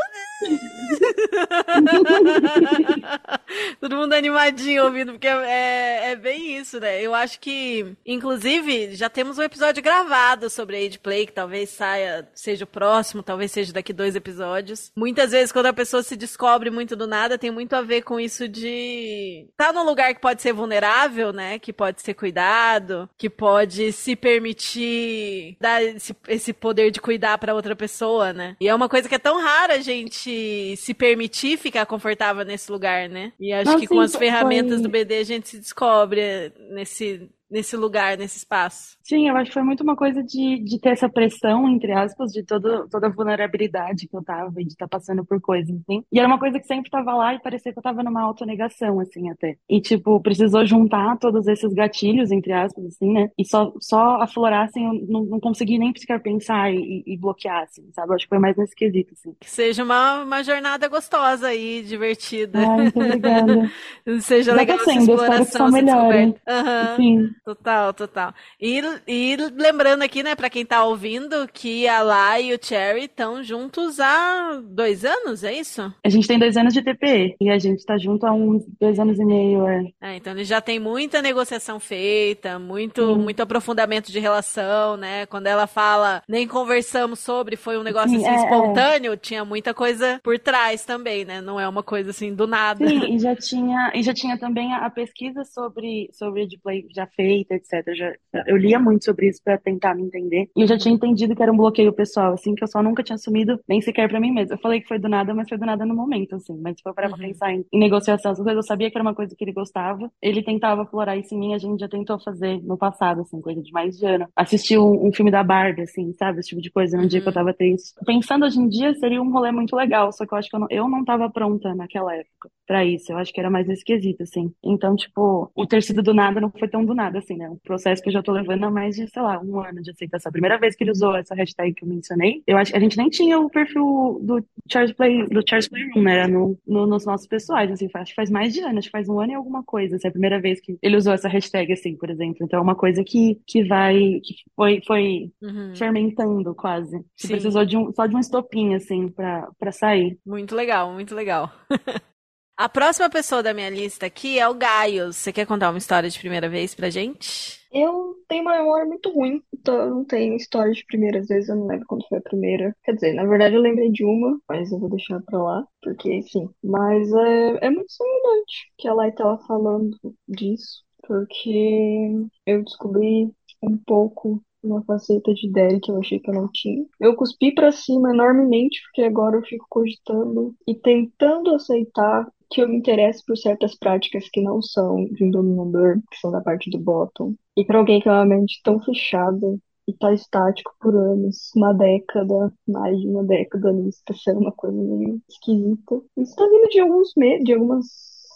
[SPEAKER 2] todo mundo animadinho ouvindo, porque é, é bem isso, né? Eu acho que, inclusive, já temos um episódio gravado sobre Age Play, que talvez saia, seja o próximo, talvez seja daqui dois episódios. Muitas vezes, quando a pessoa se descobre muito do nada, tem muito a ver com isso de estar num lugar que pode ser vulnerável, né? Que pode ser cuidado, que pode se permitir dar esse, esse poder de cuidar pra outra pessoa, né? E é uma coisa que é tão rara a gente se permitir ficar confortável nesse lugar, né? E acho que com as
[SPEAKER 5] foi-
[SPEAKER 2] ferramentas
[SPEAKER 5] foi-
[SPEAKER 2] do BD a gente se descobre nesse, nesse lugar, nesse espaço.
[SPEAKER 5] Sim, eu acho que foi muito uma coisa de, de ter essa pressão, entre aspas, de todo, toda a vulnerabilidade que eu tava e de estar passando por coisas, assim. E era uma coisa que sempre tava lá e parecia que eu tava numa autonegação, assim, até. E, tipo, precisou juntar todos esses gatilhos, entre aspas, assim, né? E só, só aflorar, assim, eu não, não consegui nem sequer pensar e, e bloquear, assim, sabe? Eu acho que foi mais nesse quesito, assim.
[SPEAKER 2] Que seja uma, uma jornada gostosa aí, divertida.
[SPEAKER 5] Ai, muito obrigada.
[SPEAKER 2] seja
[SPEAKER 5] Já
[SPEAKER 2] legal
[SPEAKER 5] tá
[SPEAKER 2] essa
[SPEAKER 5] sendo, eu espero que
[SPEAKER 2] exploração, essa
[SPEAKER 5] melhore.
[SPEAKER 2] descoberta. Aham.
[SPEAKER 5] Sim.
[SPEAKER 2] Total, total. E, e lembrando aqui, né, pra quem tá ouvindo, que a Lai e o Cherry estão juntos há dois anos, é isso?
[SPEAKER 5] A gente tem dois anos de TPE e a gente tá junto há uns dois anos e meio, é.
[SPEAKER 2] É, então eles já tem muita negociação feita, muito,
[SPEAKER 5] Sim.
[SPEAKER 2] muito aprofundamento de relação, né? Quando ela fala, nem conversamos sobre, foi um negócio
[SPEAKER 5] Sim,
[SPEAKER 2] assim
[SPEAKER 5] é, é.
[SPEAKER 2] espontâneo, tinha muita coisa por trás também, né? Não é uma coisa assim do nada.
[SPEAKER 5] Sim, e já tinha, e já tinha também a, a pesquisa sobre, sobre Ed Play já feita, etc. Já, eu lia muito sobre isso para tentar me entender. E eu já tinha entendido que era um bloqueio pessoal, assim, que eu só nunca tinha assumido nem sequer pra mim mesma. Eu falei que foi do nada, mas foi do nada no momento, assim. Mas se for parar pra pensar em, em negociação, essas coisas, eu sabia que era uma coisa que ele gostava. Ele tentava explorar isso em mim, a gente já tentou fazer no passado, assim, coisa de mais de ano. Assistir um, um filme da Barbie, assim, sabe? Esse tipo de coisa, num dia que eu tava triste. Pensando hoje em dia, seria um rolê muito legal, só que eu acho que eu não, eu não tava pronta naquela época pra isso. Eu acho que era mais nesse quesito, assim. Então, tipo, o ter sido do nada não foi tão do nada. Assim, né? Um processo que eu já tô levando há mais de, sei lá, um ano de aceitação. A primeira vez que ele usou essa hashtag que eu mencionei, eu acho que a gente nem tinha o perfil do Charles Play, do Charles Playroom, né? No, no, nos nossos pessoais, assim, acho que faz mais de ano, acho que faz um ano e alguma coisa. Essa é a primeira vez que ele usou essa hashtag, assim, por exemplo. Então é uma coisa que, que vai, que foi, foi
[SPEAKER 2] Uhum.
[SPEAKER 5] fermentando quase.
[SPEAKER 2] Sim.
[SPEAKER 5] precisou de um, só de um estopim, assim, pra, pra sair.
[SPEAKER 2] Muito legal, muito legal. A próxima pessoa da minha lista aqui é o Gaius. Você quer contar uma história de primeira vez pra gente?
[SPEAKER 6] Eu tenho uma memória muito ruim, então eu não tenho história de primeiras vezes, eu não lembro quando foi a primeira. Quer dizer, na verdade eu lembrei de uma, mas eu vou deixar pra lá, porque enfim. Mas é, é muito semelhante que a Lai tava falando disso, porque eu descobri um pouco uma faceta de Derek que eu achei que eu não tinha. Eu cuspi pra cima enormemente, porque agora eu fico cogitando e tentando aceitar que eu me interesso por certas práticas que não são de um dominador, que são da parte do bottom. E pra alguém que é uma mente tão fechada e tá estático por anos, uma década, mais de uma década nisso, tá sendo uma coisa meio esquisita. Isso tá vindo de alguns meses, de algumas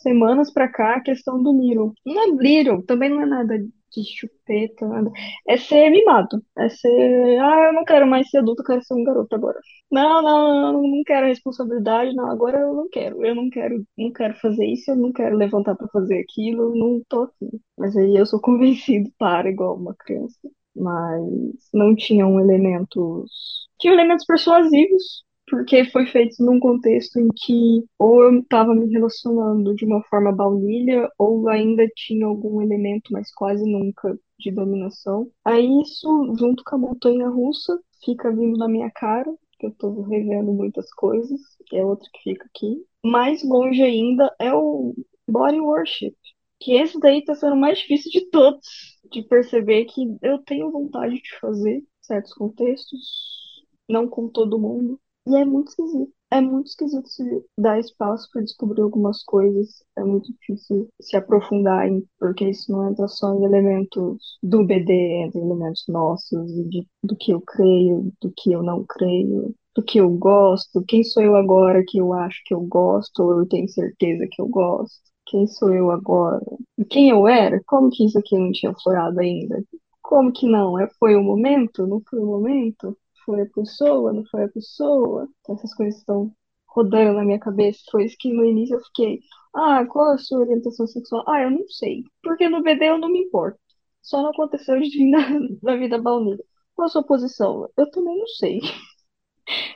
[SPEAKER 6] semanas pra cá, a questão do Little. Não é Little, também não é nada de chupeta, nada. É ser mimado. É ser, ah, eu não quero mais ser adulto, eu quero ser um garoto agora. Não, não, não, não quero responsabilidade, não, agora eu não quero. Eu não quero, não quero fazer isso, eu não quero levantar pra fazer aquilo, não tô afim. Mas aí eu sou convencido para igual uma criança. Mas não tinham elementos. Tinham elementos persuasivos, porque foi feito num contexto em que ou eu estava me relacionando de uma forma baunilha, ou ainda tinha algum elemento, mas quase nunca, de dominação. Aí isso, junto com a montanha russa, fica vindo na minha cara, que eu tô revendo muitas coisas, é outra que fica aqui. Mais longe ainda é o body worship, que esse daí tá sendo o mais difícil de todos, de perceber que eu tenho vontade de fazer certos contextos, não com todo mundo. E é muito esquisito. É muito esquisito se dar espaço para descobrir algumas coisas. É muito difícil se aprofundar em, porque isso não entra só em elementos do BD, entra em elementos nossos, de, do que eu creio, do que eu não creio, do que eu gosto, quem sou eu agora que eu acho que eu gosto, ou eu tenho certeza que eu gosto. Quem sou eu agora? Quem eu era? Como que isso aqui não tinha florado ainda? Como que não? É, foi o momento? Não foi o momento? Foi a pessoa? Não foi a pessoa? Então, essas coisas estão rodando na minha cabeça. Foi isso que no início eu fiquei. Ah, qual é a sua orientação sexual? Ah, eu não sei. Porque no BD eu não me importo. Só não aconteceu de vir na, na vida baunilha. Qual a sua posição? Eu também não sei.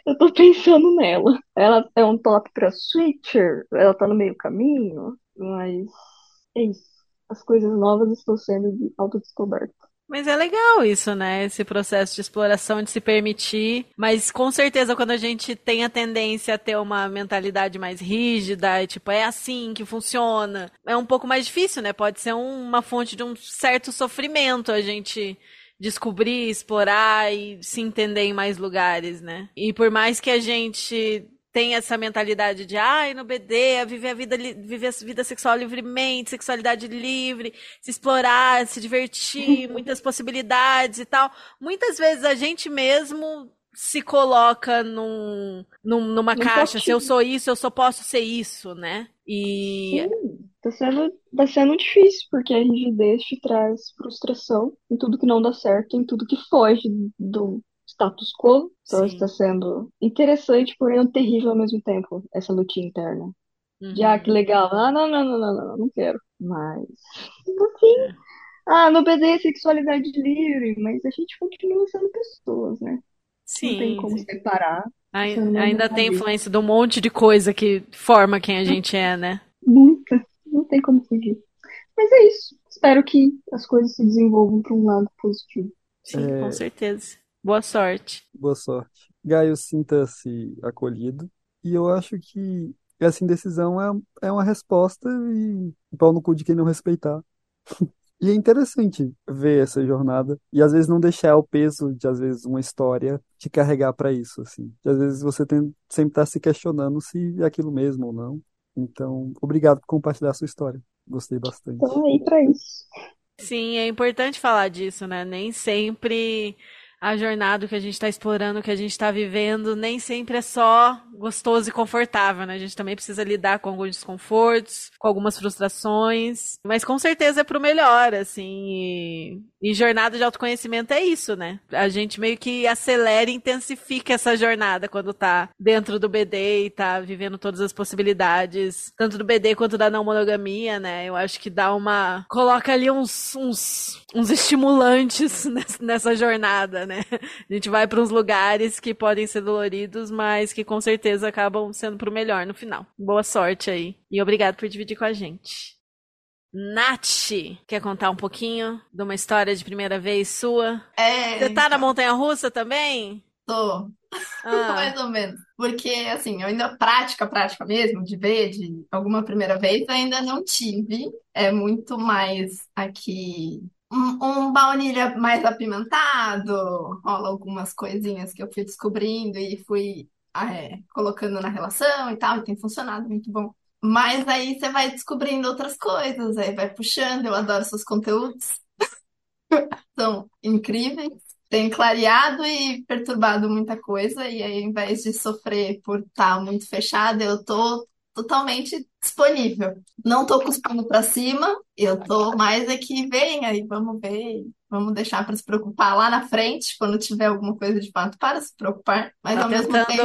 [SPEAKER 6] Eu tô pensando nela. Ela é um top pra Switcher? Ela tá no meio caminho? Mas é isso. As coisas novas estão sendo de autodescoberta.
[SPEAKER 2] Mas é legal isso, né? Esse processo de exploração, de se permitir. Mas com certeza, quando a gente tem a tendência a ter uma mentalidade mais rígida, e, tipo, é assim que funciona, é um pouco mais difícil, né? Pode ser um- uma fonte de um certo sofrimento a gente descobrir, explorar e se entender em mais lugares, né? E por mais que a gente tenha essa mentalidade de, ai, no BD, é viver a vida, viver a vida sexual livremente, sexualidade livre, se explorar, se divertir, muitas possibilidades e tal. Muitas vezes a gente mesmo se coloca num, num- numa
[SPEAKER 6] Num
[SPEAKER 2] caixa, se eu sou isso, eu só posso ser isso, né? E
[SPEAKER 6] Sim, tá sendo, tá sendo difícil, porque a rigidez te traz frustração em tudo que não dá certo, em tudo que foge do status quo. Então
[SPEAKER 2] Sim.
[SPEAKER 6] está sendo interessante, porém terrível ao mesmo tempo, essa lutinha interna. De, ah, que legal. Ah, não, não, não, não, não, não quero. Mas, no fim, ah, no BD é sexualidade livre, mas a gente continua sendo pessoas, né? Não tem
[SPEAKER 2] sim,
[SPEAKER 6] como
[SPEAKER 2] sim.
[SPEAKER 6] separar. Não
[SPEAKER 2] ainda
[SPEAKER 6] vai
[SPEAKER 2] tem influência de um monte de coisa que forma quem a gente é, né?
[SPEAKER 6] Muita. Não tem como fugir. Mas é isso. Espero que as coisas se desenvolvam para um lado positivo.
[SPEAKER 2] Sim,
[SPEAKER 3] É.
[SPEAKER 2] com certeza. Boa sorte.
[SPEAKER 3] Boa sorte. Gaio, sinta-se acolhido. E eu acho que essa indecisão é, é uma resposta e pau no cu de quem não respeitar. E é interessante ver essa jornada e às vezes não deixar o peso de às vezes uma história te carregar para isso assim. Que às vezes você tem, sempre está se questionando se é aquilo mesmo ou não. Então, obrigado por compartilhar a sua história. Gostei bastante.
[SPEAKER 6] Então, aí para isso.
[SPEAKER 2] Sim, é importante falar disso, né? Nem sempre a jornada que a gente está explorando, que a gente está vivendo, nem sempre é só gostoso e confortável, né? A gente também precisa lidar com alguns desconfortos, com algumas frustrações, mas com certeza é pro melhor, assim. E, e jornada de autoconhecimento é isso, né? A gente meio que acelera e intensifica essa jornada quando tá dentro do BD e tá vivendo todas as possibilidades, tanto do BD quanto da não monogamia, né? Eu acho que dá uma. coloca ali uns, uns, uns estimulantes nessa jornada, né? A gente vai para uns lugares que podem ser doloridos, mas que com certeza acabam sendo pro melhor no final. Boa sorte aí. E obrigado por dividir com a gente. Nath, quer contar um pouquinho de uma história de primeira vez sua?
[SPEAKER 7] É.
[SPEAKER 2] Você tá na montanha russa também?
[SPEAKER 7] Tô.
[SPEAKER 2] Ah.
[SPEAKER 7] Mais ou menos. Porque, assim, eu ainda prática, prática mesmo, de ver, de alguma primeira vez, eu ainda não tive. É muito mais aqui. Um, um baunilha mais apimentado, rola algumas coisinhas que eu fui descobrindo e fui é, colocando na relação e tal, e tem funcionado muito bom. Mas aí você vai descobrindo outras coisas, aí vai puxando. Eu adoro seus conteúdos. São incríveis. Tem clareado e perturbado muita coisa, e aí, ao invés de sofrer por estar muito fechada, eu tô totalmente disponível. Não tô cuspindo pra cima, eu tô mais aqui, vem aí, vamos ver, vamos deixar para se preocupar lá na frente, quando tiver alguma coisa de fato para se preocupar, mas
[SPEAKER 2] Tá
[SPEAKER 7] ao mesmo
[SPEAKER 2] tentando,
[SPEAKER 7] tempo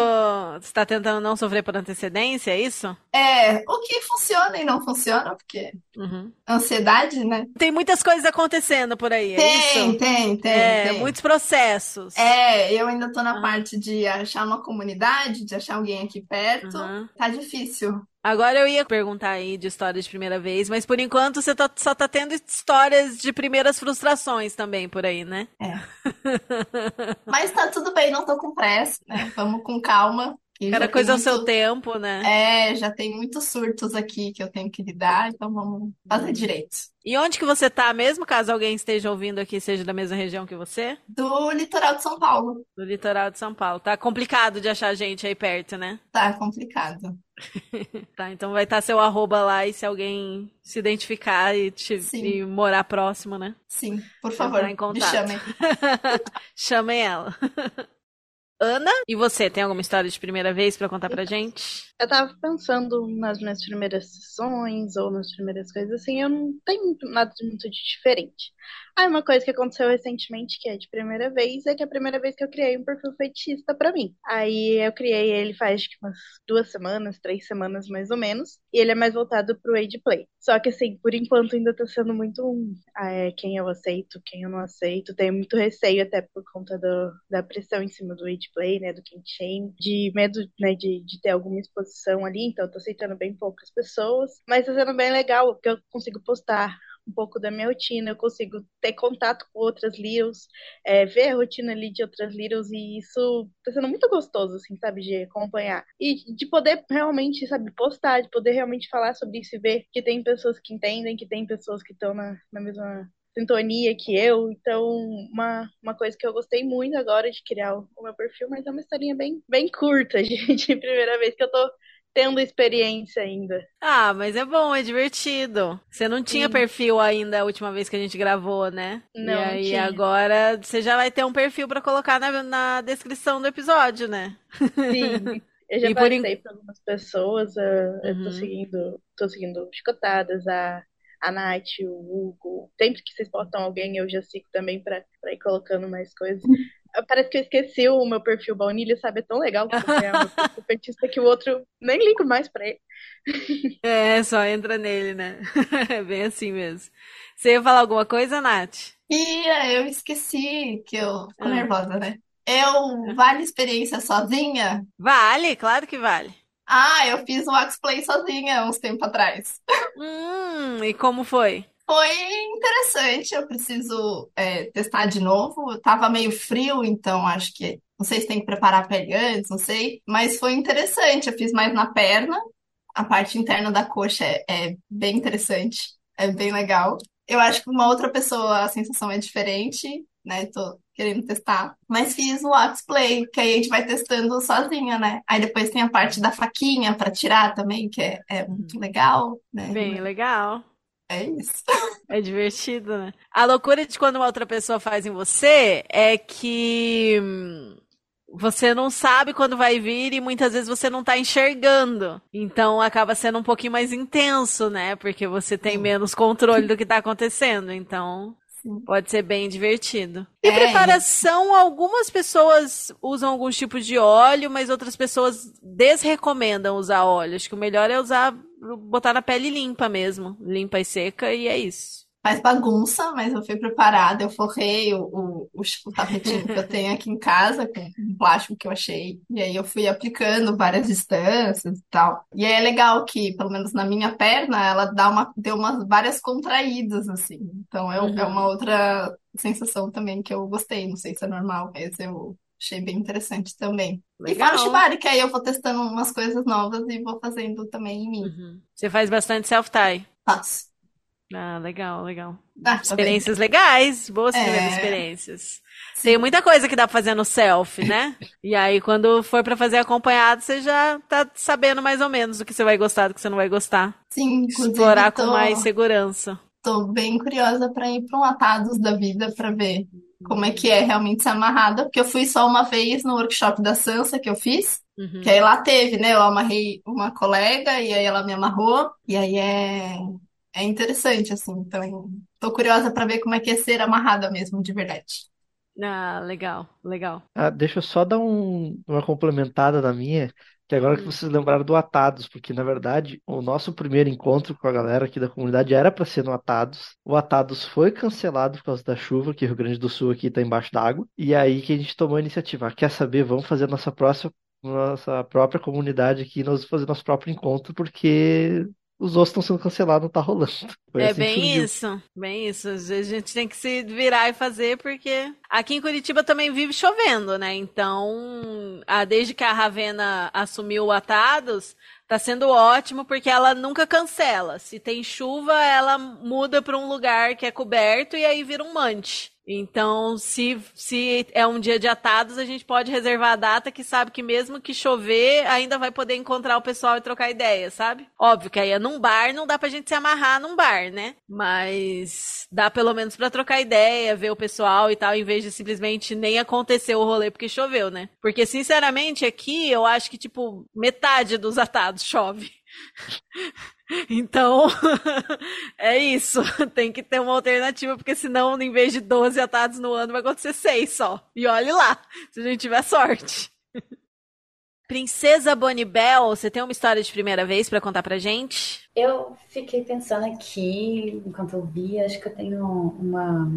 [SPEAKER 2] você tá tentando não sofrer por antecedência, é isso?
[SPEAKER 7] é o que funciona e não funciona, porque
[SPEAKER 2] Uhum.
[SPEAKER 7] ansiedade, né?
[SPEAKER 2] Tem muitas coisas acontecendo por aí, é
[SPEAKER 7] Tem,
[SPEAKER 2] isso?
[SPEAKER 7] tem, tem,
[SPEAKER 2] É,
[SPEAKER 7] tem.
[SPEAKER 2] muitos processos.
[SPEAKER 7] É, eu ainda tô na
[SPEAKER 2] Ah.
[SPEAKER 7] parte de achar uma comunidade, de achar alguém aqui perto.
[SPEAKER 2] Aham.
[SPEAKER 7] Tá difícil.
[SPEAKER 2] Agora eu ia perguntar aí de histórias de primeira vez, mas por enquanto você tá- só tá tendo histórias de primeiras frustrações também por aí, né?
[SPEAKER 7] É. Mas tá tudo bem, não tô com pressa, né? Vamos com calma.
[SPEAKER 2] Cada coisa ao
[SPEAKER 7] muito-
[SPEAKER 2] seu tempo, né?
[SPEAKER 7] É, já tem muitos surtos aqui que eu tenho que lidar, então vamos fazer direito.
[SPEAKER 2] E onde que você tá mesmo, caso alguém esteja ouvindo aqui, seja da mesma região que você?
[SPEAKER 7] Do litoral de São Paulo.
[SPEAKER 2] Do litoral de São Paulo. Tá complicado de achar gente aí perto, né?
[SPEAKER 7] Tá complicado.
[SPEAKER 2] Tá, então vai estar seu arroba lá e se alguém se identificar e, te, e morar próximo, né?
[SPEAKER 7] Sim, por
[SPEAKER 2] Entrar
[SPEAKER 7] favor,
[SPEAKER 2] em
[SPEAKER 7] me chamem.
[SPEAKER 2] Chamem ela. Ana, e você, tem alguma história de primeira vez pra contar pra gente?
[SPEAKER 8] Eu tava pensando nas minhas primeiras sessões ou nas primeiras coisas assim, eu não tenho nada muito de diferente. Aí uma coisa que aconteceu recentemente, que é de primeira vez, é que é a primeira vez que eu criei um perfil fetichista pra mim. Aí eu criei ele faz acho que umas duas semanas, três semanas mais ou menos, e ele é mais voltado pro age play. Só que assim, por enquanto ainda tá sendo muito um, ah, é, quem eu aceito, quem eu não aceito. Tenho muito receio até por conta do- da pressão em cima do play, né, do kink shame, de medo, né, de, de ter alguma exposição ali, então eu tô aceitando bem poucas pessoas, mas tá sendo bem legal, porque eu consigo postar um pouco da minha rotina, eu consigo ter contato com outras Littles, é, ver a rotina ali de outras Littles, e isso tá sendo muito gostoso, assim, sabe, de acompanhar. E de poder realmente, sabe, postar, de poder realmente falar sobre isso e ver que tem pessoas que entendem, que tem pessoas que estão na, na mesma sintonia que eu. Então, uma, uma coisa que eu gostei muito agora de criar o, o meu perfil, mas é uma historinha bem, bem curta, de primeira vez que eu tô tendo experiência ainda.
[SPEAKER 2] Ah, mas é bom, é divertido. Você não tinha
[SPEAKER 8] Sim.
[SPEAKER 2] perfil ainda a última vez que a gente gravou, né?
[SPEAKER 8] Não,
[SPEAKER 2] e aí
[SPEAKER 8] tinha.
[SPEAKER 2] agora você já vai ter um perfil pra colocar na, na descrição do episódio, né?
[SPEAKER 8] Sim. Eu já
[SPEAKER 2] E
[SPEAKER 8] passei por algumas pessoas, eu tô
[SPEAKER 2] Uhum.
[SPEAKER 8] seguindo, tô seguindo Chicotadas, a, a Nath, o Hugo. Sempre que vocês botam alguém, eu já sigo também pra, pra ir colocando mais coisas. Parece que eu esqueci o meu perfil baunilha, sabe? É tão legal que você é petista que o outro nem ligo mais pra ele.
[SPEAKER 2] É, só entra nele, né? É bem assim mesmo. Você ia falar alguma coisa, Nath?
[SPEAKER 7] É, eu esqueci que eu fico
[SPEAKER 2] Ah.
[SPEAKER 7] nervosa, né? Eu vale experiência sozinha?
[SPEAKER 2] Vale, claro que vale.
[SPEAKER 7] Ah, eu fiz o Axplay sozinha uns tempos atrás.
[SPEAKER 2] Hum, e como foi?
[SPEAKER 7] Foi interessante, eu preciso é, testar de novo. Tava meio frio, então acho que. Não sei se tem que preparar a pele antes, não sei. Mas foi interessante. Eu fiz mais na perna. A parte interna da coxa é, é bem interessante. É bem legal. Eu acho que uma outra pessoa a sensação é diferente, né? Tô querendo testar. Mas fiz o Axplay, que aí a gente vai testando sozinha, né? Aí depois tem a parte da faquinha pra tirar também, que é, é muito legal, né?
[SPEAKER 2] Bem legal.
[SPEAKER 7] É isso.
[SPEAKER 2] É divertido, né? A loucura de quando uma outra pessoa faz em você é que hum, você não sabe quando vai vir e muitas vezes você não tá enxergando. Então acaba sendo um pouquinho mais intenso, né? Porque você tem menos controle do que tá acontecendo. Então pode ser bem divertido. E
[SPEAKER 7] É,
[SPEAKER 2] preparação, algumas pessoas usam alguns tipos de óleo, mas outras pessoas desrecomendam usar óleo. Acho que o melhor é usar, botar na pele limpa mesmo. Limpa e seca, e é isso.
[SPEAKER 7] Faz bagunça, mas eu fui preparada. Eu forrei o, o, o, o tapetinho que eu tenho aqui em casa com um plástico que eu achei. E aí eu fui aplicando várias distâncias e tal. E aí é legal que, pelo menos na minha perna, ela dá uma, deu umas várias contraídas, assim. Então é,
[SPEAKER 2] Uhum.
[SPEAKER 7] é uma outra sensação também que eu gostei. Não sei se é normal, mas eu achei bem interessante também. E
[SPEAKER 2] Legal.
[SPEAKER 7] fora o Shibari, que aí eu vou testando umas coisas novas e vou fazendo também em mim.
[SPEAKER 2] Você faz bastante self-tie.
[SPEAKER 7] Faço.
[SPEAKER 2] Ah, legal, legal.
[SPEAKER 7] Ah,
[SPEAKER 2] Experiências legais, boas
[SPEAKER 7] É.
[SPEAKER 2] primeiras experiências. Tem muita coisa que dá pra fazer no self, né? E aí, quando for pra fazer acompanhado, você já tá sabendo mais ou menos do que você vai gostar, do que você não vai gostar.
[SPEAKER 7] Sim,
[SPEAKER 2] Explorar com
[SPEAKER 7] tô-
[SPEAKER 2] mais segurança.
[SPEAKER 7] Tô bem curiosa pra ir pra um Atados da vida pra ver como é que é realmente ser amarrada, porque eu fui só uma vez no workshop da Sansa que eu fiz,
[SPEAKER 2] Uhum.
[SPEAKER 7] que aí lá teve, né? Eu amarrei uma colega e aí ela me amarrou, e aí é, é interessante, assim. Então, tô curiosa pra ver como é que é ser amarrada mesmo, de verdade.
[SPEAKER 2] Ah, legal, legal.
[SPEAKER 10] Ah, deixa eu só dar um- uma complementada na minha, que agora que vocês lembraram do Atados, porque na verdade o nosso primeiro encontro com a galera aqui da comunidade era para ser no Atados. O Atados foi cancelado por causa da chuva, que o Rio Grande do Sul aqui está embaixo d'água. E aí que a gente tomou a iniciativa. Ah, quer saber? Vamos fazer nossa próxima, nossa própria comunidade aqui, nós vamos fazer nosso próprio encontro, porque os outros estão sendo cancelados, não tá rolando. Foi
[SPEAKER 2] É
[SPEAKER 10] assim
[SPEAKER 2] bem isso, bem isso. Às vezes a gente tem que se virar e fazer, porque aqui em Curitiba também vive chovendo, né? Então, desde que a Ravena assumiu o Atados, tá sendo ótimo, porque ela nunca cancela. Se tem chuva, ela muda para um lugar que é coberto e aí vira um mante. Então, se, se é um dia de atados, a gente pode reservar a data que sabe que mesmo que chover, ainda vai poder encontrar o pessoal e trocar ideia, sabe? Óbvio que aí é num bar, não dá pra gente se amarrar num bar, né? Mas dá pelo menos pra trocar ideia, ver o pessoal e tal, em vez de simplesmente nem acontecer o rolê porque choveu, né? Porque, sinceramente, aqui eu acho que, tipo, metade dos atados chove. Então, é isso. Tem que ter uma alternativa, porque senão, em vez de 12 atados no ano, vai acontecer 6 só. E olhe lá, se a gente tiver sorte. Princesa Bonibel, você tem uma história de primeira vez pra contar pra gente?
[SPEAKER 11] Eu fiquei pensando aqui, enquanto eu vi, acho que eu tenho uma,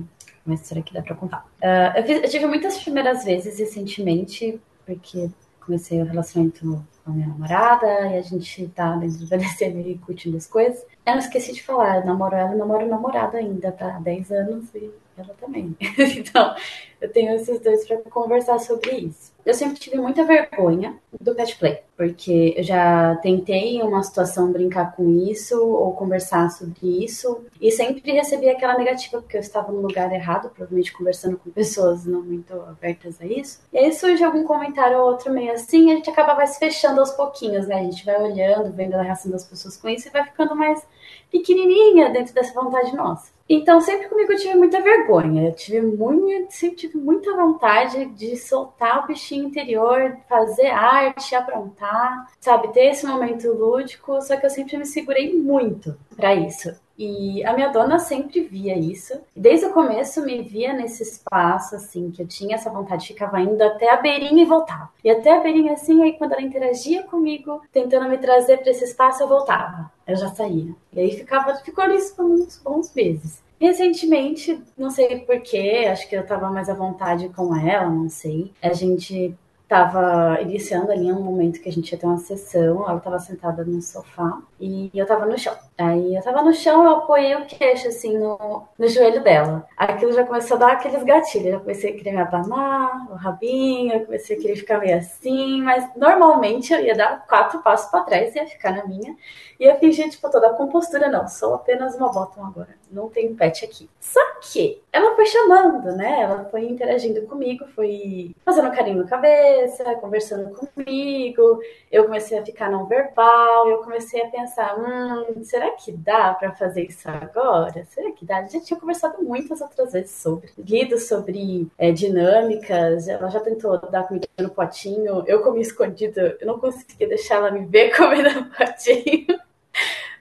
[SPEAKER 11] uma história que dá pra contar. Ah, eu, fiz- eu tive muitas primeiras vezes recentemente, porque comecei o relacionamento com a minha namorada e a gente tá dentro do BDSM e curtindo as coisas. Eu não esqueci de falar, eu namoro ela e namoro o namorado ainda, tá? Há 10 anos e ela também. então, eu tenho esses dois pra conversar sobre isso. Eu sempre tive muita vergonha do pet play, porque eu já tentei em uma situação brincar com isso ou conversar sobre isso e sempre recebi aquela negativa porque eu estava no lugar errado, provavelmente conversando com pessoas não muito abertas a isso. E aí surge algum comentário ou outro meio assim, e a gente acaba se fechando aos pouquinhos, né? A gente vai olhando, vendo a reação das pessoas com isso e vai ficando mais pequenininha dentro dessa vontade nossa. Então, sempre comigo eu tive muita vergonha. Eu tive muito, sempre tive muita vontade de soltar o bichinho interior, fazer arte, aprontar, sabe, ter esse momento lúdico. Só que eu sempre me segurei muito para isso. E a minha dona sempre via isso. Desde o começo me via nesse espaço, assim, que eu tinha essa vontade, ficava indo até a beirinha e voltava. E até a beirinha, assim, aí quando ela interagia comigo, tentando me trazer para esse espaço, eu voltava. Eu já saía. E aí ficava, ficou nisso por uns bons meses. Recentemente, não sei porquê, acho que eu tava mais à vontade com ela, não sei. A gente tava iniciando ali um momento que a gente ia ter uma sessão, ela tava sentada no sofá e eu tava no chão. Aí eu tava no chão, eu apoiei o queixo assim no, no joelho dela. Aquilo já começou a dar aqueles gatilhos, já comecei a querer me abanar, o rabinho, eu comecei a querer ficar meio assim, mas normalmente eu ia dar quatro passos para trás e ia ficar na minha. E eu fingir, tipo, toda a compostura, não, sou apenas uma bottom agora, não tem pet aqui. Só que ela foi chamando, né? Ela foi interagindo comigo, foi fazendo carinho na cabeça, conversando comigo. Eu comecei a ficar não verbal, eu comecei a pensar, hum, será que dá para fazer isso agora? Será que dá? A gente tinha conversado muitas outras vezes sobre, lido sobre é, dinâmicas. Ela já tentou dar comida no potinho, eu comi escondido, eu não conseguia deixar ela me ver comendo no potinho.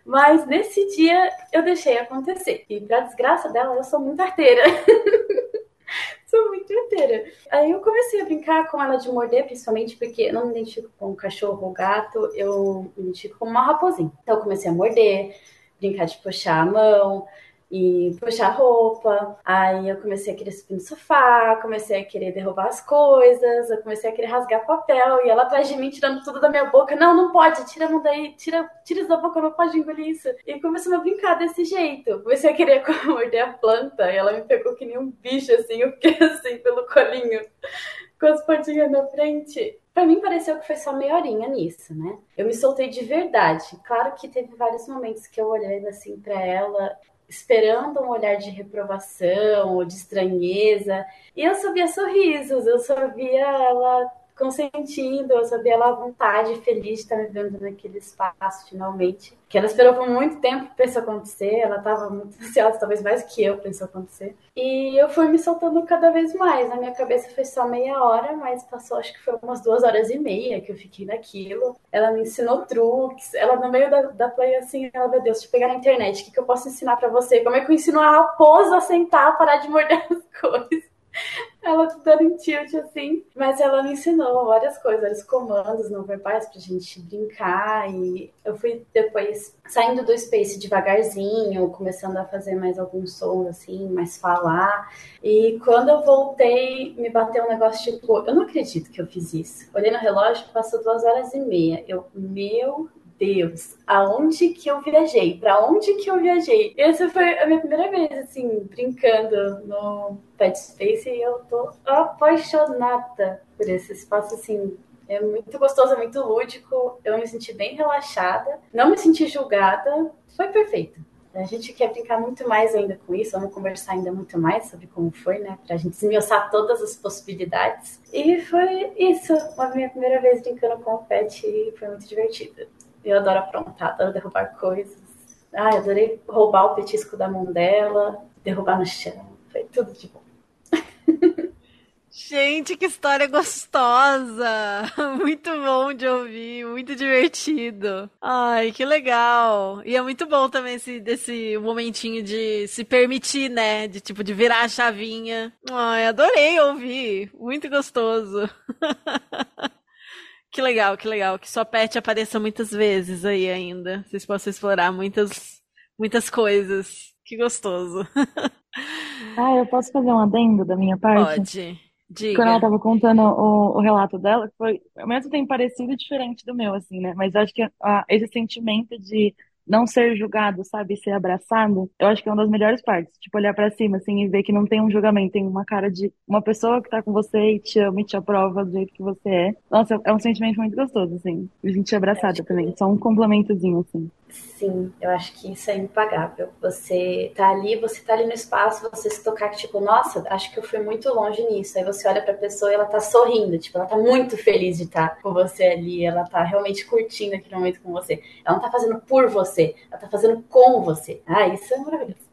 [SPEAKER 11] Mas nesse dia eu deixei acontecer. E pra desgraça dela, eu sou muito arteira. sou muito arteira. Aí eu comecei a brincar com ela de morder, principalmente porque eu não me identifico com cachorro ou gato, eu me identifico com uma raposinha. Então eu comecei a morder, brincar de puxar a mão, e puxar roupa. Aí eu comecei a querer subir no sofá, comecei a querer derrubar as coisas, eu comecei a querer rasgar papel e ela atrás de mim tirando tudo da minha boca. Não, não pode, tira a mão daí, tira, tira isso da boca, não pode engolir isso. E começou a brincar desse jeito. Comecei a querer morder a planta e ela me pegou que nem um bicho assim, eu fiquei assim pelo colinho, com as pontinhas na frente. Pra mim pareceu que foi só meia horinha nisso, né? Eu me soltei de verdade. Claro que teve vários momentos que eu olhei assim para ela esperando um olhar de reprovação ou de estranheza. E eu só via sorrisos, eu só via ela consentindo, eu sabia ela à vontade, feliz de estar me vendo naquele espaço finalmente. Que ela esperou por muito tempo para isso acontecer, ela estava muito ansiosa, talvez mais que eu para isso acontecer. E eu fui me soltando cada vez mais. Na minha cabeça foi só meia hora, mas passou acho que foi umas duas horas e meia que eu fiquei naquilo. Ela me ensinou truques, ela no meio da, da play assim, ela, meu Deus, deixa eu pegar na internet, o que, que eu posso ensinar para você? Como é que eu ensino a raposa a sentar, parar de morder as coisas? ela dando em tilt assim, mas ela me ensinou várias coisas, vários comandos não verbais pra gente brincar e eu fui depois saindo do space devagarzinho, começando a fazer mais alguns sons assim, mais falar. E quando eu voltei, me bateu um negócio tipo, eu não acredito que eu fiz isso. Olhei no relógio, passou duas horas e meia. Eu, meu Deus, aonde que eu viajei? Para onde que eu viajei? Essa foi a minha primeira vez, assim, brincando no Pet Space e eu tô apaixonada por esse espaço, assim, é muito gostoso, é muito lúdico. Eu me senti bem relaxada, não me senti julgada, foi perfeito. A gente quer brincar muito mais ainda com isso, vamos conversar ainda muito mais sobre como foi, né? Pra gente esmiuçar todas as possibilidades. E foi isso, a minha primeira vez brincando com o pet e foi muito divertido. Eu adoro aprontar, adoro derrubar coisas. Eu adorei roubar o petisco da mão dela, derrubar no chão. Foi tudo de bom.
[SPEAKER 2] Gente, que história gostosa! Muito bom de ouvir, muito divertido. Ai, que legal! E é muito bom também esse desse momentinho de se permitir, né? De tipo de virar a chavinha. Ai, adorei ouvir, muito gostoso. Que legal, que legal. Que sua pet apareça muitas vezes aí ainda. Vocês possam explorar muitas, muitas coisas. Que gostoso.
[SPEAKER 5] ah, eu posso fazer um adendo da minha parte?
[SPEAKER 2] Pode. Diga.
[SPEAKER 5] Quando ela tava contando o, o relato dela, foi ao mesmo tempo parecido e diferente do meu, assim, né? Mas acho que ah, esse sentimento de não ser julgado, sabe, ser abraçado, eu acho que é uma das melhores partes. Tipo, olhar para cima, assim, e ver que não tem um julgamento, tem uma cara de uma pessoa que tá com você e te ama e te aprova do jeito que você é. Nossa, é um sentimento muito gostoso, assim. A gente abraçada também. Só um complementozinho, assim.
[SPEAKER 11] Sim, eu acho que isso é impagável. Você tá ali, você tá ali no espaço, você se tocar tipo, nossa, acho que eu fui muito longe nisso. Aí você olha pra pessoa e ela tá sorrindo, tipo, ela tá muito feliz de estar tá com você ali, ela tá realmente curtindo aquele momento com você. Ela não tá fazendo por você, ela tá fazendo com você. Ah, isso é maravilhoso.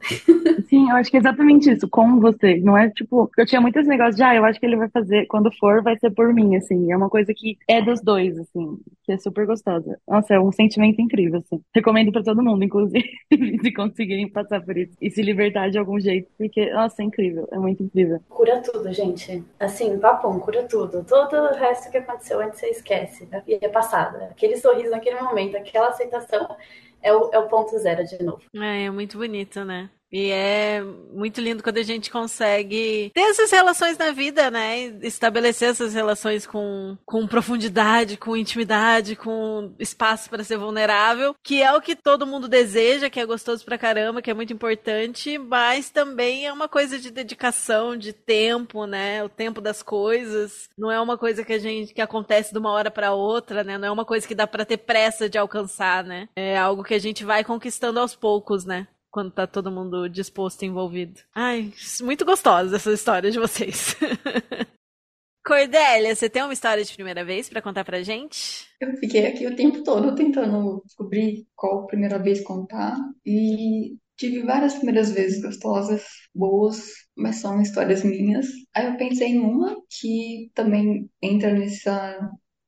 [SPEAKER 5] Sim, eu acho que é exatamente isso, com você. Não é tipo, eu tinha muitos negócios de, ah, eu acho que ele vai fazer, quando for, vai ser por mim, assim. É uma coisa que é dos dois, assim, que é super gostosa. Nossa, é um sentimento incrível, assim. Recomendo para todo mundo, inclusive, se conseguirem passar por isso e se libertar de algum jeito, porque, nossa, é incrível, é muito incrível.
[SPEAKER 11] Cura tudo, gente. Assim, papum, cura tudo. Todo o resto que aconteceu antes você esquece. É passado. Aquele sorriso naquele momento, aquela aceitação é o, é o ponto zero de novo.
[SPEAKER 2] É, é muito bonito, né? E é muito lindo quando a gente consegue ter essas relações na vida, né? Estabelecer essas relações com, com profundidade, com intimidade, com espaço para ser vulnerável, que é o que todo mundo deseja, que é gostoso pra caramba, que é muito importante, mas também é uma coisa de dedicação, de tempo, né? O tempo das coisas. Não é uma coisa que a gente que acontece de uma hora para outra, né? Não é uma coisa que dá para ter pressa de alcançar, né? É algo que a gente vai conquistando aos poucos, né? Quando tá todo mundo disposto e envolvido. Ai, muito gostosa essa história de vocês. Cordélia, você tem uma história de primeira vez para contar pra gente?
[SPEAKER 12] Eu fiquei aqui o tempo todo tentando descobrir qual primeira vez contar e tive várias primeiras vezes gostosas, boas, mas são histórias minhas. Aí eu pensei em uma que também entra nessa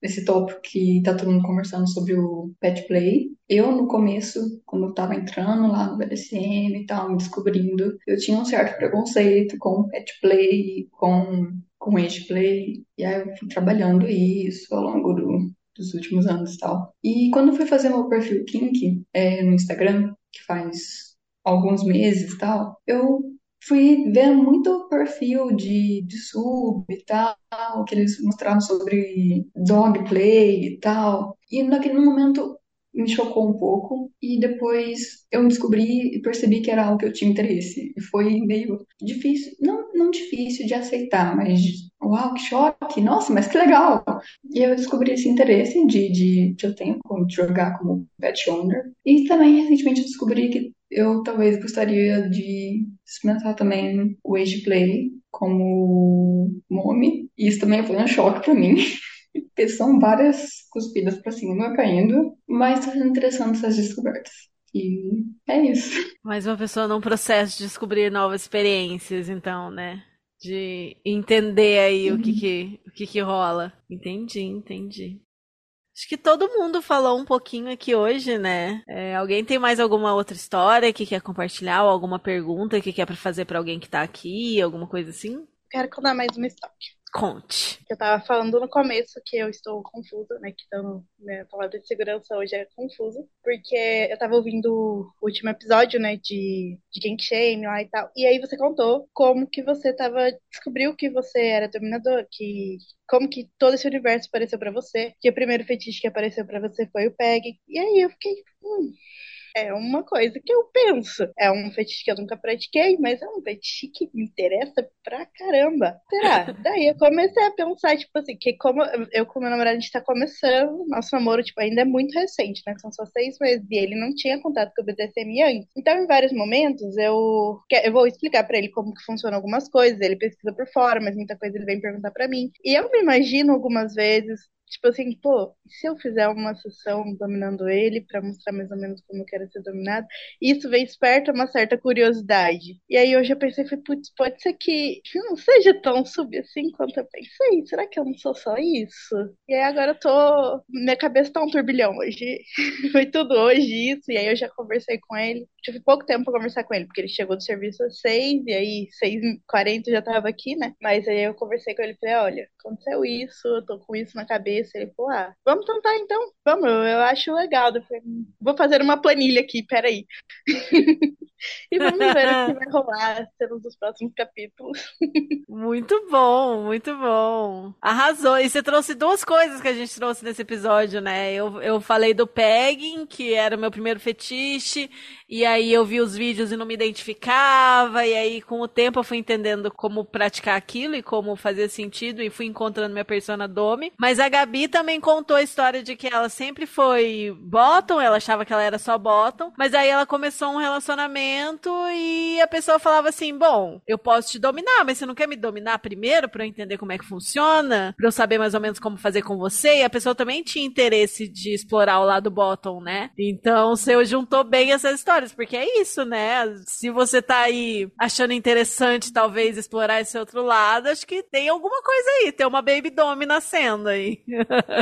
[SPEAKER 12] nesse tópico que tá todo mundo conversando sobre o pet play. Eu, no começo, quando eu tava entrando lá no BDSM e tal, me descobrindo, eu tinha um certo preconceito com pet play, com, com age play, e aí eu fui trabalhando isso ao longo do, dos últimos anos e tal. E quando eu fui fazer meu perfil Kink é, no Instagram, que faz alguns meses e tal, eu fui ver muito perfil de, de sub e tal, que eles mostravam sobre dog play e tal. E naquele momento me chocou um pouco e depois eu descobri e percebi que era algo que eu tinha interesse. E foi meio difícil, não, não difícil de aceitar, mas uau, que choque, nossa, mas que legal! E eu descobri esse interesse de, de que eu tenho de jogar como pet owner. E também recentemente eu descobri que eu talvez gostaria de experimentar também o Age Play como nome. E isso também foi um choque para mim. Porque são várias cuspidas para cima caindo, mas está sendo interessante essas descobertas. E é isso.
[SPEAKER 2] Mais uma pessoa num processo de descobrir novas experiências, então, né? De entender aí uhum. o, que, uhum. que, o que, que rola. Entendi, entendi. Acho que todo mundo falou um pouquinho aqui hoje, né? É, alguém tem mais alguma outra história que quer compartilhar ou alguma pergunta que quer fazer para alguém que tá aqui, alguma coisa assim?
[SPEAKER 8] Quero contar mais uma história.
[SPEAKER 2] Conte.
[SPEAKER 8] Eu tava falando no começo que eu estou confusa, né? Que então, minha palavra de segurança hoje é confusa. Porque eu tava ouvindo o último episódio, né? De, de Gang Shame lá e tal. E aí você contou como que você tava. Descobriu que você era dominador, que. Como que todo esse universo apareceu para você. Que o primeiro fetiche que apareceu para você foi o PEG. E aí eu fiquei. Hum, é uma coisa que eu penso. É um fetiche que eu nunca pratiquei, mas é um fetiche que me interessa pra caramba. Será? Daí eu comecei a pensar, tipo assim, que como eu com meu namorado a gente tá começando, nosso namoro, tipo, ainda é muito recente, né? São só seis meses e ele não tinha contato com o BDSM antes. Então, em vários momentos, eu, eu vou explicar para ele como que funcionam algumas coisas, ele pesquisa por fora, mas muita coisa ele vem perguntar para mim. E eu me imagino algumas vezes Tipo assim, pô, se eu fizer uma sessão dominando ele para mostrar mais ou menos como eu quero ser dominado, isso vem esperto uma certa curiosidade. E aí eu já pensei, putz, pode ser que não seja tão sub assim quanto eu pensei. Será que eu não sou só isso? E aí agora eu tô. Minha cabeça tá um turbilhão hoje. Foi tudo hoje isso, e aí eu já conversei com ele. Tive pouco tempo pra conversar com ele, porque ele chegou do serviço às seis, e aí seis quarenta já tava aqui, né? Mas aí eu conversei com ele e falei, olha, aconteceu isso, eu tô com isso na cabeça cabeça. Ele falou, ah, vamos tentar então. Vamos, eu acho legal. Vou fazer uma planilha aqui, peraí. e vamos ver o que vai rolar nos próximos capítulos.
[SPEAKER 2] muito bom, muito bom. Arrasou. E você trouxe duas coisas que a gente trouxe nesse episódio, né? Eu, eu falei do pegging, que era o meu primeiro fetiche, e aí eu vi os vídeos e não me identificava, e aí com o tempo eu fui entendendo como praticar aquilo e como fazia sentido, e fui encontrando minha persona Domi. Mas a também contou a história de que ela sempre foi bottom, ela achava que ela era só bottom, mas aí ela começou um relacionamento e a pessoa falava assim: Bom, eu posso te dominar, mas você não quer me dominar primeiro para eu entender como é que funciona, para eu saber mais ou menos como fazer com você? E a pessoa também tinha interesse de explorar o lado bottom, né? Então você juntou bem essa história histórias, porque é isso, né? Se você tá aí achando interessante, talvez, explorar esse outro lado, acho que tem alguma coisa aí, tem uma Baby Dome nascendo aí.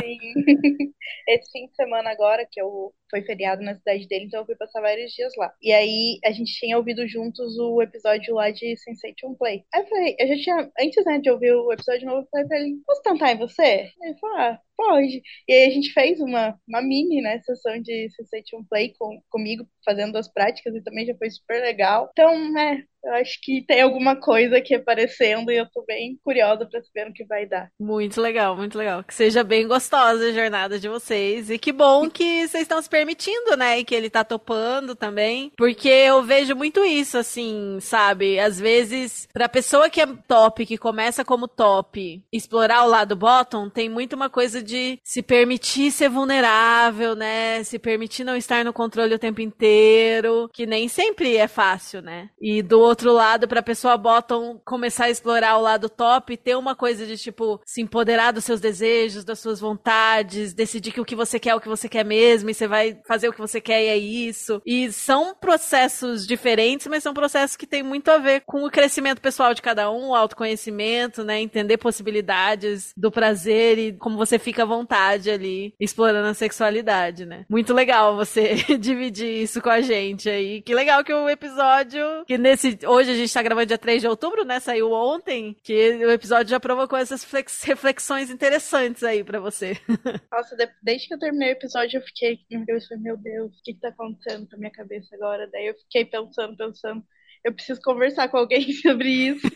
[SPEAKER 8] Sim. Esse fim de semana agora, que eu foi feriado na cidade dele, então eu fui passar vários dias lá. E aí a gente tinha ouvido juntos o episódio lá de Sensation Play. Aí eu falei, eu já tinha, antes né, de ouvir o episódio novo, eu falei pra ele, posso tentar em você? Ele falou, ah, pode. E aí a gente fez uma, uma mini, né, sessão de Sensation Play com, comigo, fazendo as práticas, e também já foi super legal. Então, né, eu acho que tem alguma coisa aqui aparecendo e eu tô bem curiosa pra saber o que vai dar.
[SPEAKER 2] Muito legal, muito legal. Que seja bem gostosa a jornada de vocês. E que bom que vocês estão se permitindo, né? E que ele tá topando também. Porque eu vejo muito isso, assim, sabe? Às vezes, pra pessoa que é top, que começa como top, explorar o lado bottom, tem muito uma coisa de se permitir ser vulnerável, né? Se permitir não estar no controle o tempo inteiro, que nem sempre é fácil, né? E do outro lado, pra pessoa botam começar a explorar o lado top, ter uma coisa de tipo se empoderar dos seus desejos, das suas vontades, decidir que o que você quer é o que você quer mesmo, e você vai fazer o que você quer e é isso. E são processos diferentes, mas são processos que têm muito a ver com o crescimento pessoal de cada um, o autoconhecimento, né? Entender possibilidades do prazer e como você fica à vontade ali explorando a sexualidade, né? Muito legal você dividir isso com a gente aí. Que legal que o episódio, que nesse, hoje a gente tá gravando dia 3 de outubro, né? Saiu ontem, que o episódio já provocou essas flex- reflexões interessantes aí pra você.
[SPEAKER 8] Nossa, de- desde que eu terminei o episódio, eu fiquei, Deus, falei, meu Deus, o que que tá acontecendo com a minha cabeça agora? Daí eu fiquei pensando, pensando, eu preciso conversar com alguém sobre isso.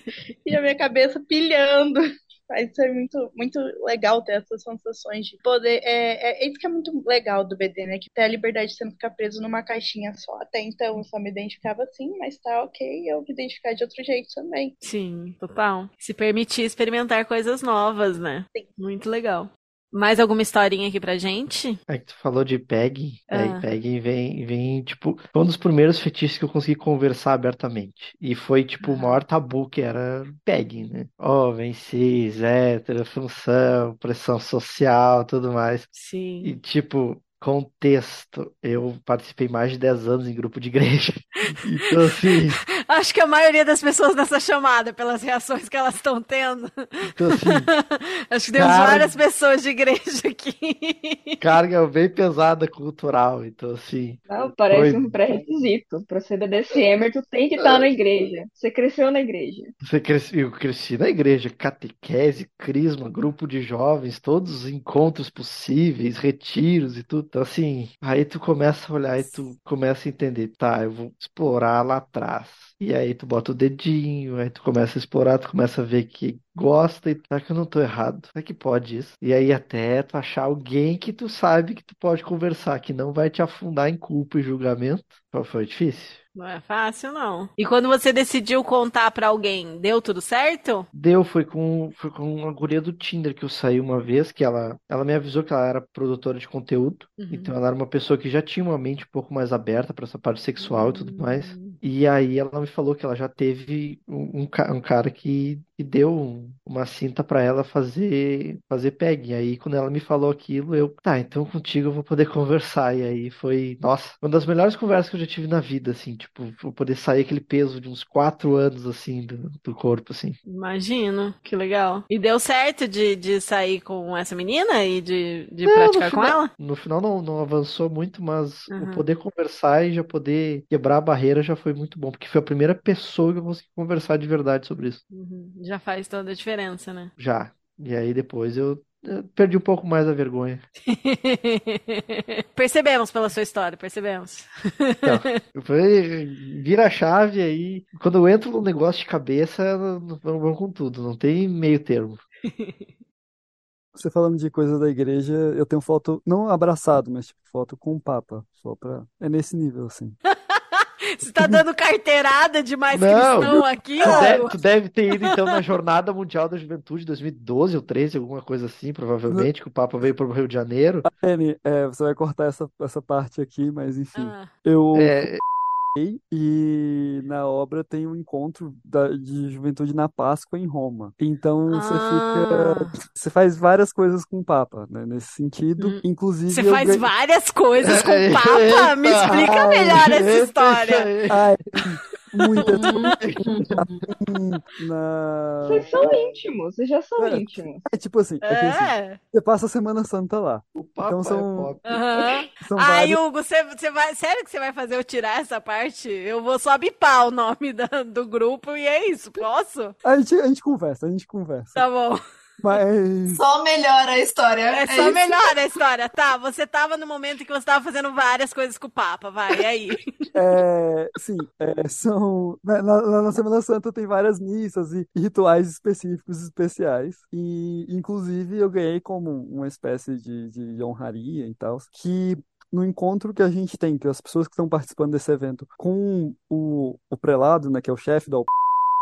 [SPEAKER 8] E a minha cabeça pilhando. Mas isso é muito, muito legal ter essas sensações de poder. É, é, é isso que é muito legal do BD, né? Que ter a liberdade de você não ficar preso numa caixinha só. Até então eu só me identificava assim, mas tá ok eu me identificar de outro jeito também.
[SPEAKER 2] Sim, total. Se permitir experimentar coisas novas, né? Muito legal. Mais alguma historinha aqui pra gente?
[SPEAKER 10] É que tu falou de pegging,
[SPEAKER 2] Ah.
[SPEAKER 10] aí pegging vem, vem, tipo, foi um dos primeiros fetiches que eu consegui conversar abertamente. E foi, tipo, o maior tabu que era pegging, né? Homem, cis, hétero, função, pressão social, tudo mais.
[SPEAKER 2] Sim.
[SPEAKER 10] E, tipo, contexto, eu participei mais de 10 anos em grupo de igreja. Então, assim,
[SPEAKER 2] Acho que a maioria das pessoas nessa chamada, pelas reações que elas estão tendo.
[SPEAKER 10] então, assim,
[SPEAKER 2] Acho que temos
[SPEAKER 10] Cara-
[SPEAKER 2] várias pessoas de igreja aqui.
[SPEAKER 10] carga bem pesada cultural. Então, assim,
[SPEAKER 6] Não, parece
[SPEAKER 10] Foi.
[SPEAKER 6] um pré-requisito. Pra ser BDSM, tu tem que estar na igreja. Você cresceu na igreja.
[SPEAKER 10] Você cresci, eu cresci na igreja, catequese, crisma, grupo de jovens, todos os encontros possíveis, retiros e tudo. Então, assim, aí tu começa a olhar e tu começa a entender, tá, eu vou explorar lá atrás. E aí tu bota o dedinho, aí tu começa a explorar, tu começa a ver que gosta e será que eu não tô errado? Será que pode isso? E aí até tu achar alguém que tu sabe que tu pode conversar, que não vai te afundar em culpa e julgamento. Foi- difícil?
[SPEAKER 2] Não é fácil, não. E quando você decidiu contar pra alguém, deu tudo certo?
[SPEAKER 10] Deu, foi com, foi com uma guria do Tinder que eu saí uma vez, que ela, ela me avisou que ela era produtora de conteúdo,
[SPEAKER 2] Uhum.
[SPEAKER 10] então ela era uma pessoa que já tinha uma mente um pouco mais aberta para essa parte sexual e tudo mais. E aí ela me falou que ela já teve um, um, um cara que, que deu um- uma cinta pra ela fazer fazer pegging. Aí quando ela me falou aquilo, eu, tá, então contigo eu vou poder conversar. E aí foi, nossa, uma das melhores conversas que eu já tive na vida, assim, tipo, vou poder sair aquele peso de uns quatro anos, assim, do, do corpo, assim.
[SPEAKER 2] Imagino, que legal. E deu certo de, de sair com essa menina e de, de
[SPEAKER 10] É,
[SPEAKER 2] praticar com
[SPEAKER 10] final-
[SPEAKER 2] ela?
[SPEAKER 10] No final não, não avançou muito, mas
[SPEAKER 2] Uhum.
[SPEAKER 10] o poder conversar e já poder quebrar a barreira já foi muito bom, porque foi a primeira pessoa que eu consegui conversar de verdade sobre isso.
[SPEAKER 2] Uhum. Já faz toda a diferença, né?
[SPEAKER 10] Já. E aí depois eu, eu perdi um pouco mais a vergonha.
[SPEAKER 2] percebemos pela sua história, percebemos.
[SPEAKER 10] Então, foi, vira a chave aí. Quando eu entro no negócio de cabeça, não- vamos com tudo, não tem meio termo.
[SPEAKER 3] Você falando de coisa da igreja, eu tenho foto, não abraçado, mas tipo, foto com o Papa. Só pra. É nesse nível, assim.
[SPEAKER 2] Você tá dando carteirada de mais
[SPEAKER 10] Não.
[SPEAKER 2] cristão aqui,
[SPEAKER 10] Tu deve, tu deve ter ido então na Jornada Mundial da Juventude 2012 ou 13, alguma coisa assim, provavelmente, que o Papa veio para o Rio de Janeiro.
[SPEAKER 3] Anne, é, você vai cortar essa, essa parte aqui, mas enfim.
[SPEAKER 2] Ah.
[SPEAKER 3] Eu
[SPEAKER 10] É,
[SPEAKER 3] e na obra tem um encontro da- de juventude na Páscoa em Roma. Então você
[SPEAKER 2] Ah.
[SPEAKER 3] fica. Você faz várias coisas com o Papa, né? Nesse sentido.
[SPEAKER 2] Hum.
[SPEAKER 3] Inclusive.
[SPEAKER 2] Você faz
[SPEAKER 3] ganhei-
[SPEAKER 2] várias coisas com o Papa? Me explica melhor essa história.
[SPEAKER 3] Ai, muitas
[SPEAKER 2] Hum.
[SPEAKER 3] na.
[SPEAKER 6] Vocês são íntimos, vocês já são
[SPEAKER 3] É.
[SPEAKER 6] íntimos.
[SPEAKER 3] É tipo assim, é que assim,
[SPEAKER 2] É.
[SPEAKER 3] você passa a Semana Santa lá.
[SPEAKER 10] O Papa
[SPEAKER 3] Então
[SPEAKER 10] é
[SPEAKER 3] são-
[SPEAKER 10] pop.
[SPEAKER 2] Aham.
[SPEAKER 3] São
[SPEAKER 2] Ai,
[SPEAKER 3] vários.
[SPEAKER 2] Hugo, você, você vai. Sério que você vai fazer eu tirar essa parte? Eu vou só bipar o nome da- do grupo e é isso. Posso?
[SPEAKER 3] A gente, a gente conversa, a gente conversa.
[SPEAKER 2] Tá bom.
[SPEAKER 3] Mas.
[SPEAKER 7] Só melhora a história.
[SPEAKER 2] É só
[SPEAKER 7] isso.
[SPEAKER 2] melhor a história. Tá, você tava no momento em que você tava fazendo várias coisas com o Papa. Vai, e aí?
[SPEAKER 3] É, sim, é, são. Na, na- na Semana Santa tem várias missas e, e rituais específicos especiais. E, inclusive, eu ganhei como uma espécie de, de honraria e tal, que no encontro que a gente tem, que as pessoas que estão participando desse evento, com o, o prelado, né, que é o chefe da UP,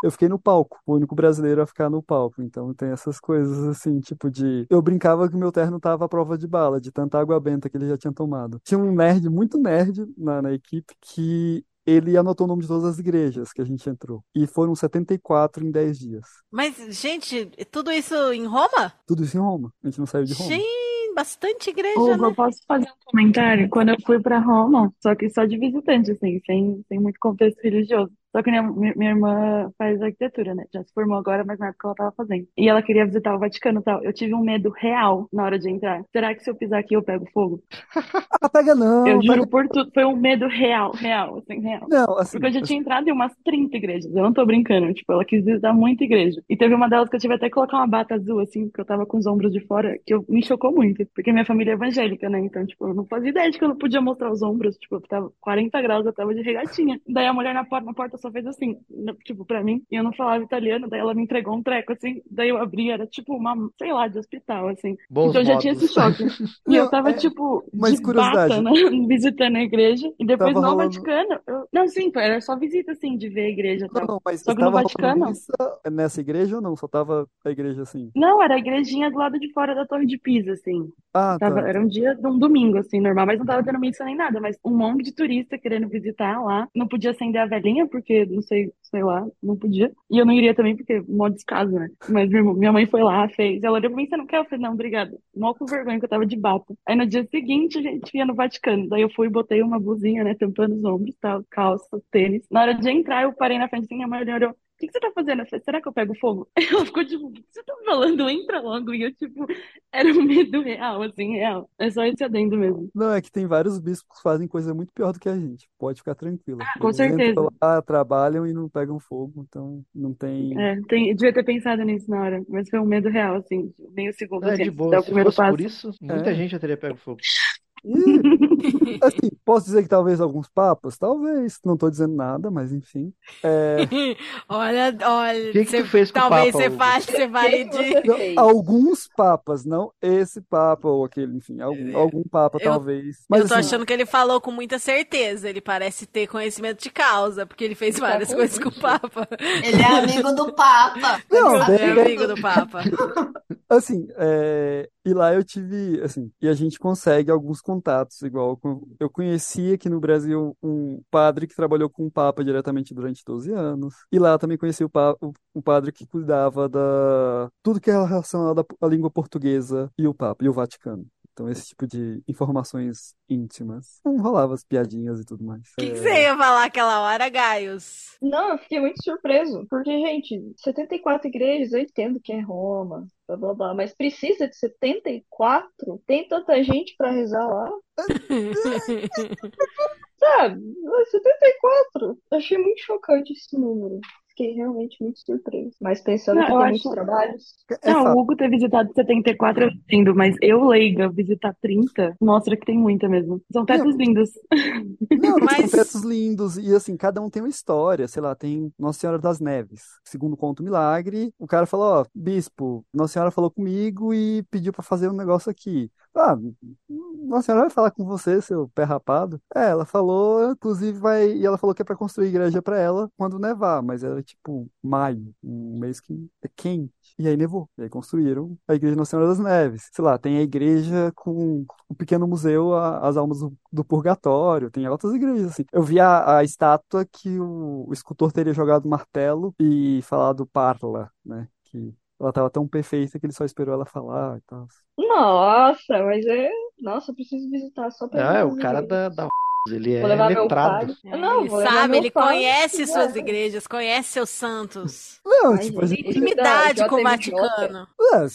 [SPEAKER 3] Eu fiquei no palco, o único brasileiro a ficar no palco. Então tem essas coisas assim, tipo de. Eu brincava que meu terno tava à prova de bala, de tanta água benta que ele já tinha tomado. Tinha um nerd, muito nerd na, na equipe, que ele anotou o nome de todas as igrejas que a gente entrou. E foram 74 em 10 dias.
[SPEAKER 2] Mas, gente, tudo isso em Roma?
[SPEAKER 3] Tudo isso em Roma. A gente não saiu de Roma.
[SPEAKER 2] Gente, bastante igreja,
[SPEAKER 5] Hugo,
[SPEAKER 2] né?
[SPEAKER 5] eu posso fazer um comentário? Quando eu fui pra Roma, só que só de visitante, assim, sem, sem muito contexto religioso. Só que minha, minha irmã faz arquitetura, né? Já se formou agora, mas na época ela tava fazendo. E ela queria visitar o Vaticano e tal. Eu tive um medo real na hora de entrar. Será que se eu pisar aqui eu pego fogo?
[SPEAKER 3] Ah, pega não.
[SPEAKER 5] Eu
[SPEAKER 3] pega-
[SPEAKER 5] juro por tudo. Foi um medo real, real, assim, real.
[SPEAKER 3] Não, assim,
[SPEAKER 5] Porque eu já
[SPEAKER 3] assim,
[SPEAKER 5] tinha entrado em umas 30 igrejas. Eu não tô brincando. Tipo, ela quis visitar muita igreja. E teve uma delas que eu tive até que colocar uma bata azul, assim, porque eu tava com os ombros de fora, que eu, me chocou muito. Porque minha família é evangélica, né? Então, tipo, eu não fazia ideia de que eu não podia mostrar os ombros. Tipo, eu tava 40 graus, eu tava de regatinha. Daí a mulher na porta, na porta só fez assim, tipo, pra mim. E eu não falava italiano. Daí ela me entregou um treco, assim. Daí eu abri, era tipo uma, sei lá, de hospital, assim.
[SPEAKER 10] Bons
[SPEAKER 5] então eu já tinha esse choque. E
[SPEAKER 3] Não,
[SPEAKER 5] eu tava,
[SPEAKER 3] é-
[SPEAKER 5] tipo,
[SPEAKER 3] mas
[SPEAKER 5] de
[SPEAKER 3] curiosidade.
[SPEAKER 5] bata, né? Visitando a igreja. E depois
[SPEAKER 3] Tava
[SPEAKER 5] no
[SPEAKER 3] rolando-
[SPEAKER 5] Vaticano. eu- Não, sim, era só visita, assim, de ver a igreja e
[SPEAKER 3] Não, mas
[SPEAKER 5] Só que no Vaticano.
[SPEAKER 3] missa nessa igreja ou não? Só tava a igreja assim.
[SPEAKER 5] Não, era a igrejinha do lado de fora da Torre de Pisa, assim.
[SPEAKER 3] Ah,
[SPEAKER 5] Tava,
[SPEAKER 3] tá.
[SPEAKER 5] era um dia de um domingo, assim, normal, mas não tava tendo missa nem nada. Mas um monte de turista querendo visitar lá. Não podia acender a velhinha, porque não sei, sei lá, não podia. E eu não iria também, porque mó descaso, né? Mas minha, mãe foi lá, fez. Ela olhou pra mim, você não quer? Eu falei, não, obrigada. Mó com vergonha que eu tava de bata. Aí no dia seguinte a gente ia no Vaticano. Daí eu fui e botei uma blusinha, né, tampando os ombros, tal, calça, tênis. Na hora de entrar, eu parei na frente assim, minha mãe olhou. O que que você tá fazendo? Eu falei, será que eu pego fogo? Ela ficou tipo, o que você tá falando? Entra logo. E eu, tipo, era um medo real, assim, real. É só esse adendo mesmo.
[SPEAKER 3] Não, é que tem vários bispos que fazem coisa muito pior do que a gente. Pode ficar tranquila.
[SPEAKER 5] Ah, com
[SPEAKER 3] Eles
[SPEAKER 5] certeza.
[SPEAKER 3] lá, trabalham e não pegam fogo, então não tem.
[SPEAKER 5] É, tem, eu devia ter pensado nisso na hora, mas foi um medo real, assim, meio segundo,
[SPEAKER 10] É
[SPEAKER 5] assim,
[SPEAKER 10] de boa.
[SPEAKER 5] o
[SPEAKER 10] Se
[SPEAKER 5] primeiro
[SPEAKER 10] fosse por
[SPEAKER 5] passo.
[SPEAKER 10] isso, muita
[SPEAKER 3] É.
[SPEAKER 10] gente já teria pego fogo.
[SPEAKER 3] E, assim, posso dizer que talvez alguns papas? Talvez. Não tô dizendo nada, mas enfim. É,
[SPEAKER 2] Olha, olha,
[SPEAKER 10] O que que
[SPEAKER 2] você-
[SPEAKER 10] fez com o
[SPEAKER 2] talvez
[SPEAKER 10] Papa,
[SPEAKER 2] você fale, você vale de.
[SPEAKER 3] alguns papas, não esse papa ou aquele, enfim, algum, algum papa
[SPEAKER 2] Eu-
[SPEAKER 3] talvez. Mas
[SPEAKER 2] eu tô
[SPEAKER 3] assim,
[SPEAKER 2] achando que ele falou com muita certeza. Ele parece ter conhecimento de causa, porque ele fez
[SPEAKER 9] tá
[SPEAKER 2] várias
[SPEAKER 9] com
[SPEAKER 2] coisas com o. Papa.
[SPEAKER 7] Ele é amigo do Papa.
[SPEAKER 3] Não,
[SPEAKER 7] Ele
[SPEAKER 2] É amigo do Papa.
[SPEAKER 3] Assim, é, e lá eu tive, assim, e a gente consegue alguns contatos, igual eu conheci aqui no Brasil um padre que trabalhou com o Papa diretamente durante 12 anos, e lá também conheci o, pa, o, padre que cuidava da tudo que é relacionado à língua portuguesa e o Papa, e o Vaticano. Então, esse tipo de informações íntimas. Não rolava as piadinhas e tudo mais.
[SPEAKER 2] O que, que
[SPEAKER 3] É,
[SPEAKER 2] você ia falar aquela hora, Gaius?
[SPEAKER 6] Não, eu fiquei muito surpreso, porque, gente, 74 igrejas, eu entendo que é Roma, blá blá blá, mas precisa de 74? Tem tanta gente pra rezar lá? Sabe? 74. Achei muito chocante esse número. Fiquei realmente muito surpreso. Mas pensando
[SPEAKER 5] Não,
[SPEAKER 6] que
[SPEAKER 5] eu
[SPEAKER 6] tem
[SPEAKER 5] acho-
[SPEAKER 6] muitos trabalhos.
[SPEAKER 3] é
[SPEAKER 5] Não,
[SPEAKER 3] fato.
[SPEAKER 5] o Hugo ter visitado 74 eu entendo, mas eu, leiga, visitar 30, mostra que tem muita mesmo. São tetos lindos.
[SPEAKER 3] Não,
[SPEAKER 2] Mas-
[SPEAKER 3] são tetos lindos. E assim, cada um tem uma história. Sei lá, tem Nossa Senhora das Neves. Segundo conta o milagre, o cara falou: Ó, bispo, Nossa Senhora falou comigo e pediu pra fazer um negócio aqui. Ah, Nossa Senhora vai falar com você, seu pé rapado. É, ela falou, inclusive vai. E ela falou que é pra construir igreja pra ela quando nevar, mas era tipo maio, um mês que é quente. E aí nevou. E aí construíram a igreja Nossa Senhora das Neves. Sei lá, tem a igreja com o pequeno museu, a- as almas do, do purgatório. Tem outras igrejas assim. Eu vi a, a estátua que o, o escultor teria jogado martelo e falado parla, né? Que ela tava tão perfeita que ele só esperou ela falar e tal.
[SPEAKER 6] Nossa, mas é. Nossa, eu preciso visitar só pra
[SPEAKER 10] Ah,
[SPEAKER 6] ver
[SPEAKER 10] é o cara da, da ele
[SPEAKER 6] Vou
[SPEAKER 10] é letrado.
[SPEAKER 6] pai. Não,
[SPEAKER 2] ele sabe, ele
[SPEAKER 6] pai.
[SPEAKER 2] conhece suas
[SPEAKER 6] É.
[SPEAKER 2] igrejas, conhece seus santos.
[SPEAKER 3] Não,
[SPEAKER 6] Ai,
[SPEAKER 3] tipo,
[SPEAKER 6] gente,
[SPEAKER 2] Intimidade
[SPEAKER 6] da
[SPEAKER 2] com o
[SPEAKER 6] JMJ.
[SPEAKER 2] Vaticano.
[SPEAKER 3] É,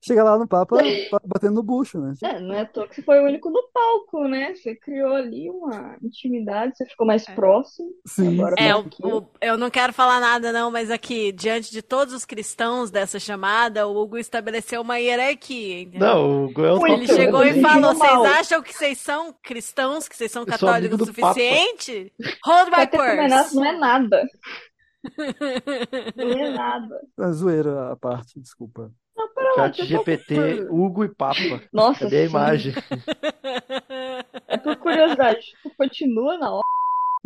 [SPEAKER 3] chega lá no Papa ba- batendo no bucho, né?
[SPEAKER 6] É, não é à toa que você foi o único no palco, né? Você criou ali uma intimidade, você ficou mais próximo.
[SPEAKER 3] Sim.
[SPEAKER 6] Agora
[SPEAKER 2] É,
[SPEAKER 6] tá
[SPEAKER 2] o- o- eu não quero falar nada não, mas aqui, diante de todos os cristãos dessa chamada, o Hugo estabeleceu uma hierarquia, entendeu?
[SPEAKER 10] Não, o Goel
[SPEAKER 6] Muito,
[SPEAKER 2] Ele
[SPEAKER 6] eu
[SPEAKER 2] chegou e falou: vocês acham que vocês são cristãos, que vocês são
[SPEAKER 10] sou amigo do Papa."
[SPEAKER 2] suficiente? Hold my purse.
[SPEAKER 6] não é nada. Não é nada.
[SPEAKER 3] É zoeira a parte, desculpa.
[SPEAKER 6] Não, pera lá,
[SPEAKER 10] Chat
[SPEAKER 6] eu-
[SPEAKER 10] GPT, Hugo e Papa.
[SPEAKER 6] Nossa,
[SPEAKER 10] Cadê a
[SPEAKER 6] sim.
[SPEAKER 10] imagem?
[SPEAKER 6] É por curiosidade. Continua na hora.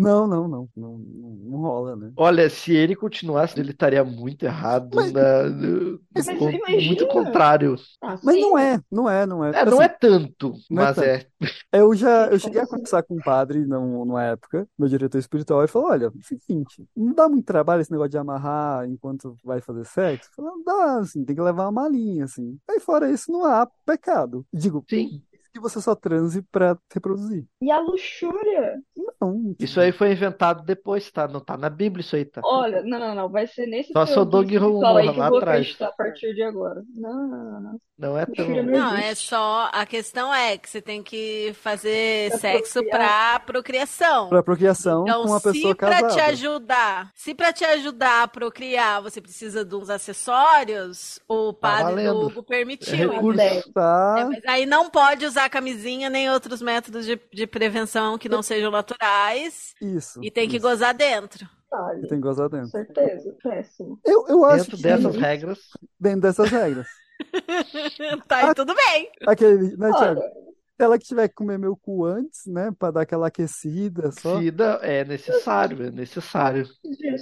[SPEAKER 3] Não, não, não, não, não, não rola, né?
[SPEAKER 10] Olha, se ele continuasse, ele estaria muito errado, na- no-
[SPEAKER 3] Mas
[SPEAKER 10] no- muito contrário.
[SPEAKER 3] Mas não é, não é, não é.
[SPEAKER 10] É, não
[SPEAKER 3] Assim,
[SPEAKER 10] é tanto,
[SPEAKER 3] não é
[SPEAKER 10] mas
[SPEAKER 3] tanto.
[SPEAKER 10] é.
[SPEAKER 3] Eu já eu cheguei a conversar com um padre num- numa época, meu diretor espiritual, e falou: Olha, é seguinte, não dá muito trabalho esse negócio de amarrar enquanto vai fazer sexo? Falei, não dá, assim, tem que levar uma malinha, assim. Aí fora isso, não há pecado. Digo,
[SPEAKER 10] Sim.
[SPEAKER 3] Que você só transe pra reproduzir.
[SPEAKER 6] E a luxúria?
[SPEAKER 3] Não.
[SPEAKER 10] Isso aí foi inventado depois, tá? Não tá na Bíblia isso aí, tá?
[SPEAKER 6] Olha, não, não, não. Vai ser nesse
[SPEAKER 10] Só sou Doug
[SPEAKER 6] aí que
[SPEAKER 10] lá
[SPEAKER 6] eu vou
[SPEAKER 10] atrás.
[SPEAKER 6] acreditar a partir de agora. Não, não, não, não.
[SPEAKER 10] Não é tão.
[SPEAKER 6] Luxúria não
[SPEAKER 2] Não, é só. A questão é que você tem que fazer
[SPEAKER 6] Pra
[SPEAKER 2] sexo
[SPEAKER 6] procriar.
[SPEAKER 2] pra procriação.
[SPEAKER 3] Pra procriação
[SPEAKER 2] Então,
[SPEAKER 3] com uma pessoa
[SPEAKER 2] se pra te ajudar, se pra te ajudar a procriar, você precisa de uns acessórios, o padre do
[SPEAKER 10] valendo.
[SPEAKER 2] Hugo permitiu.
[SPEAKER 10] É recurso.
[SPEAKER 3] Tá.
[SPEAKER 2] É, mas aí não pode usar camisinha nem outros métodos de, de prevenção que não sejam naturais
[SPEAKER 3] Isso.
[SPEAKER 2] e tem que
[SPEAKER 3] isso.
[SPEAKER 2] gozar dentro.
[SPEAKER 6] Detalhe.
[SPEAKER 3] Tem que gozar dentro.
[SPEAKER 6] Certeza. Péssimo.
[SPEAKER 3] Eu, eu acho
[SPEAKER 10] Dentro
[SPEAKER 3] que
[SPEAKER 10] dessas regras.
[SPEAKER 3] dentro dessas regras.
[SPEAKER 2] tá aí
[SPEAKER 3] Ah,
[SPEAKER 2] tudo bem.
[SPEAKER 3] Aquele, né? Se ela que tiver que comer meu cu antes, né, pra dar aquela aquecida só.
[SPEAKER 10] Vida é necessário, é necessário.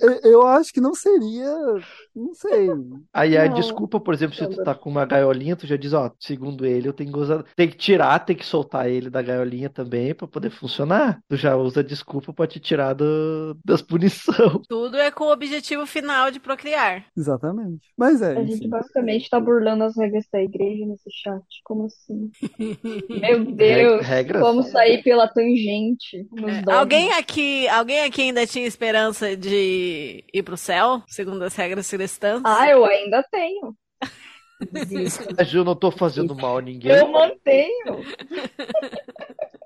[SPEAKER 3] Eu, eu acho que não seria, não sei.
[SPEAKER 10] Aí a
[SPEAKER 6] Não.
[SPEAKER 10] desculpa, por exemplo, se tu tá com uma gaiolinha, tu já diz, ó, segundo ele, eu tenho que gozar, tem que tirar, tem que soltar ele da gaiolinha também pra poder funcionar. Tu já usa desculpa pra te tirar do, das punição.
[SPEAKER 2] Tudo é com o objetivo final de procriar.
[SPEAKER 3] Exatamente. Mas é,
[SPEAKER 6] A gente
[SPEAKER 3] enfim.
[SPEAKER 6] basicamente tá burlando as regras da igreja nesse chat. Como assim? Meu Deus,
[SPEAKER 10] regras?
[SPEAKER 6] vamos sair pela tangente nos
[SPEAKER 2] É, alguém aqui, alguém aqui ainda tinha esperança de ir pro céu, segundo as regras cristãs?
[SPEAKER 6] Ah, eu ainda tenho.
[SPEAKER 10] Mas eu não tô fazendo mal a ninguém.
[SPEAKER 6] Eu mantenho.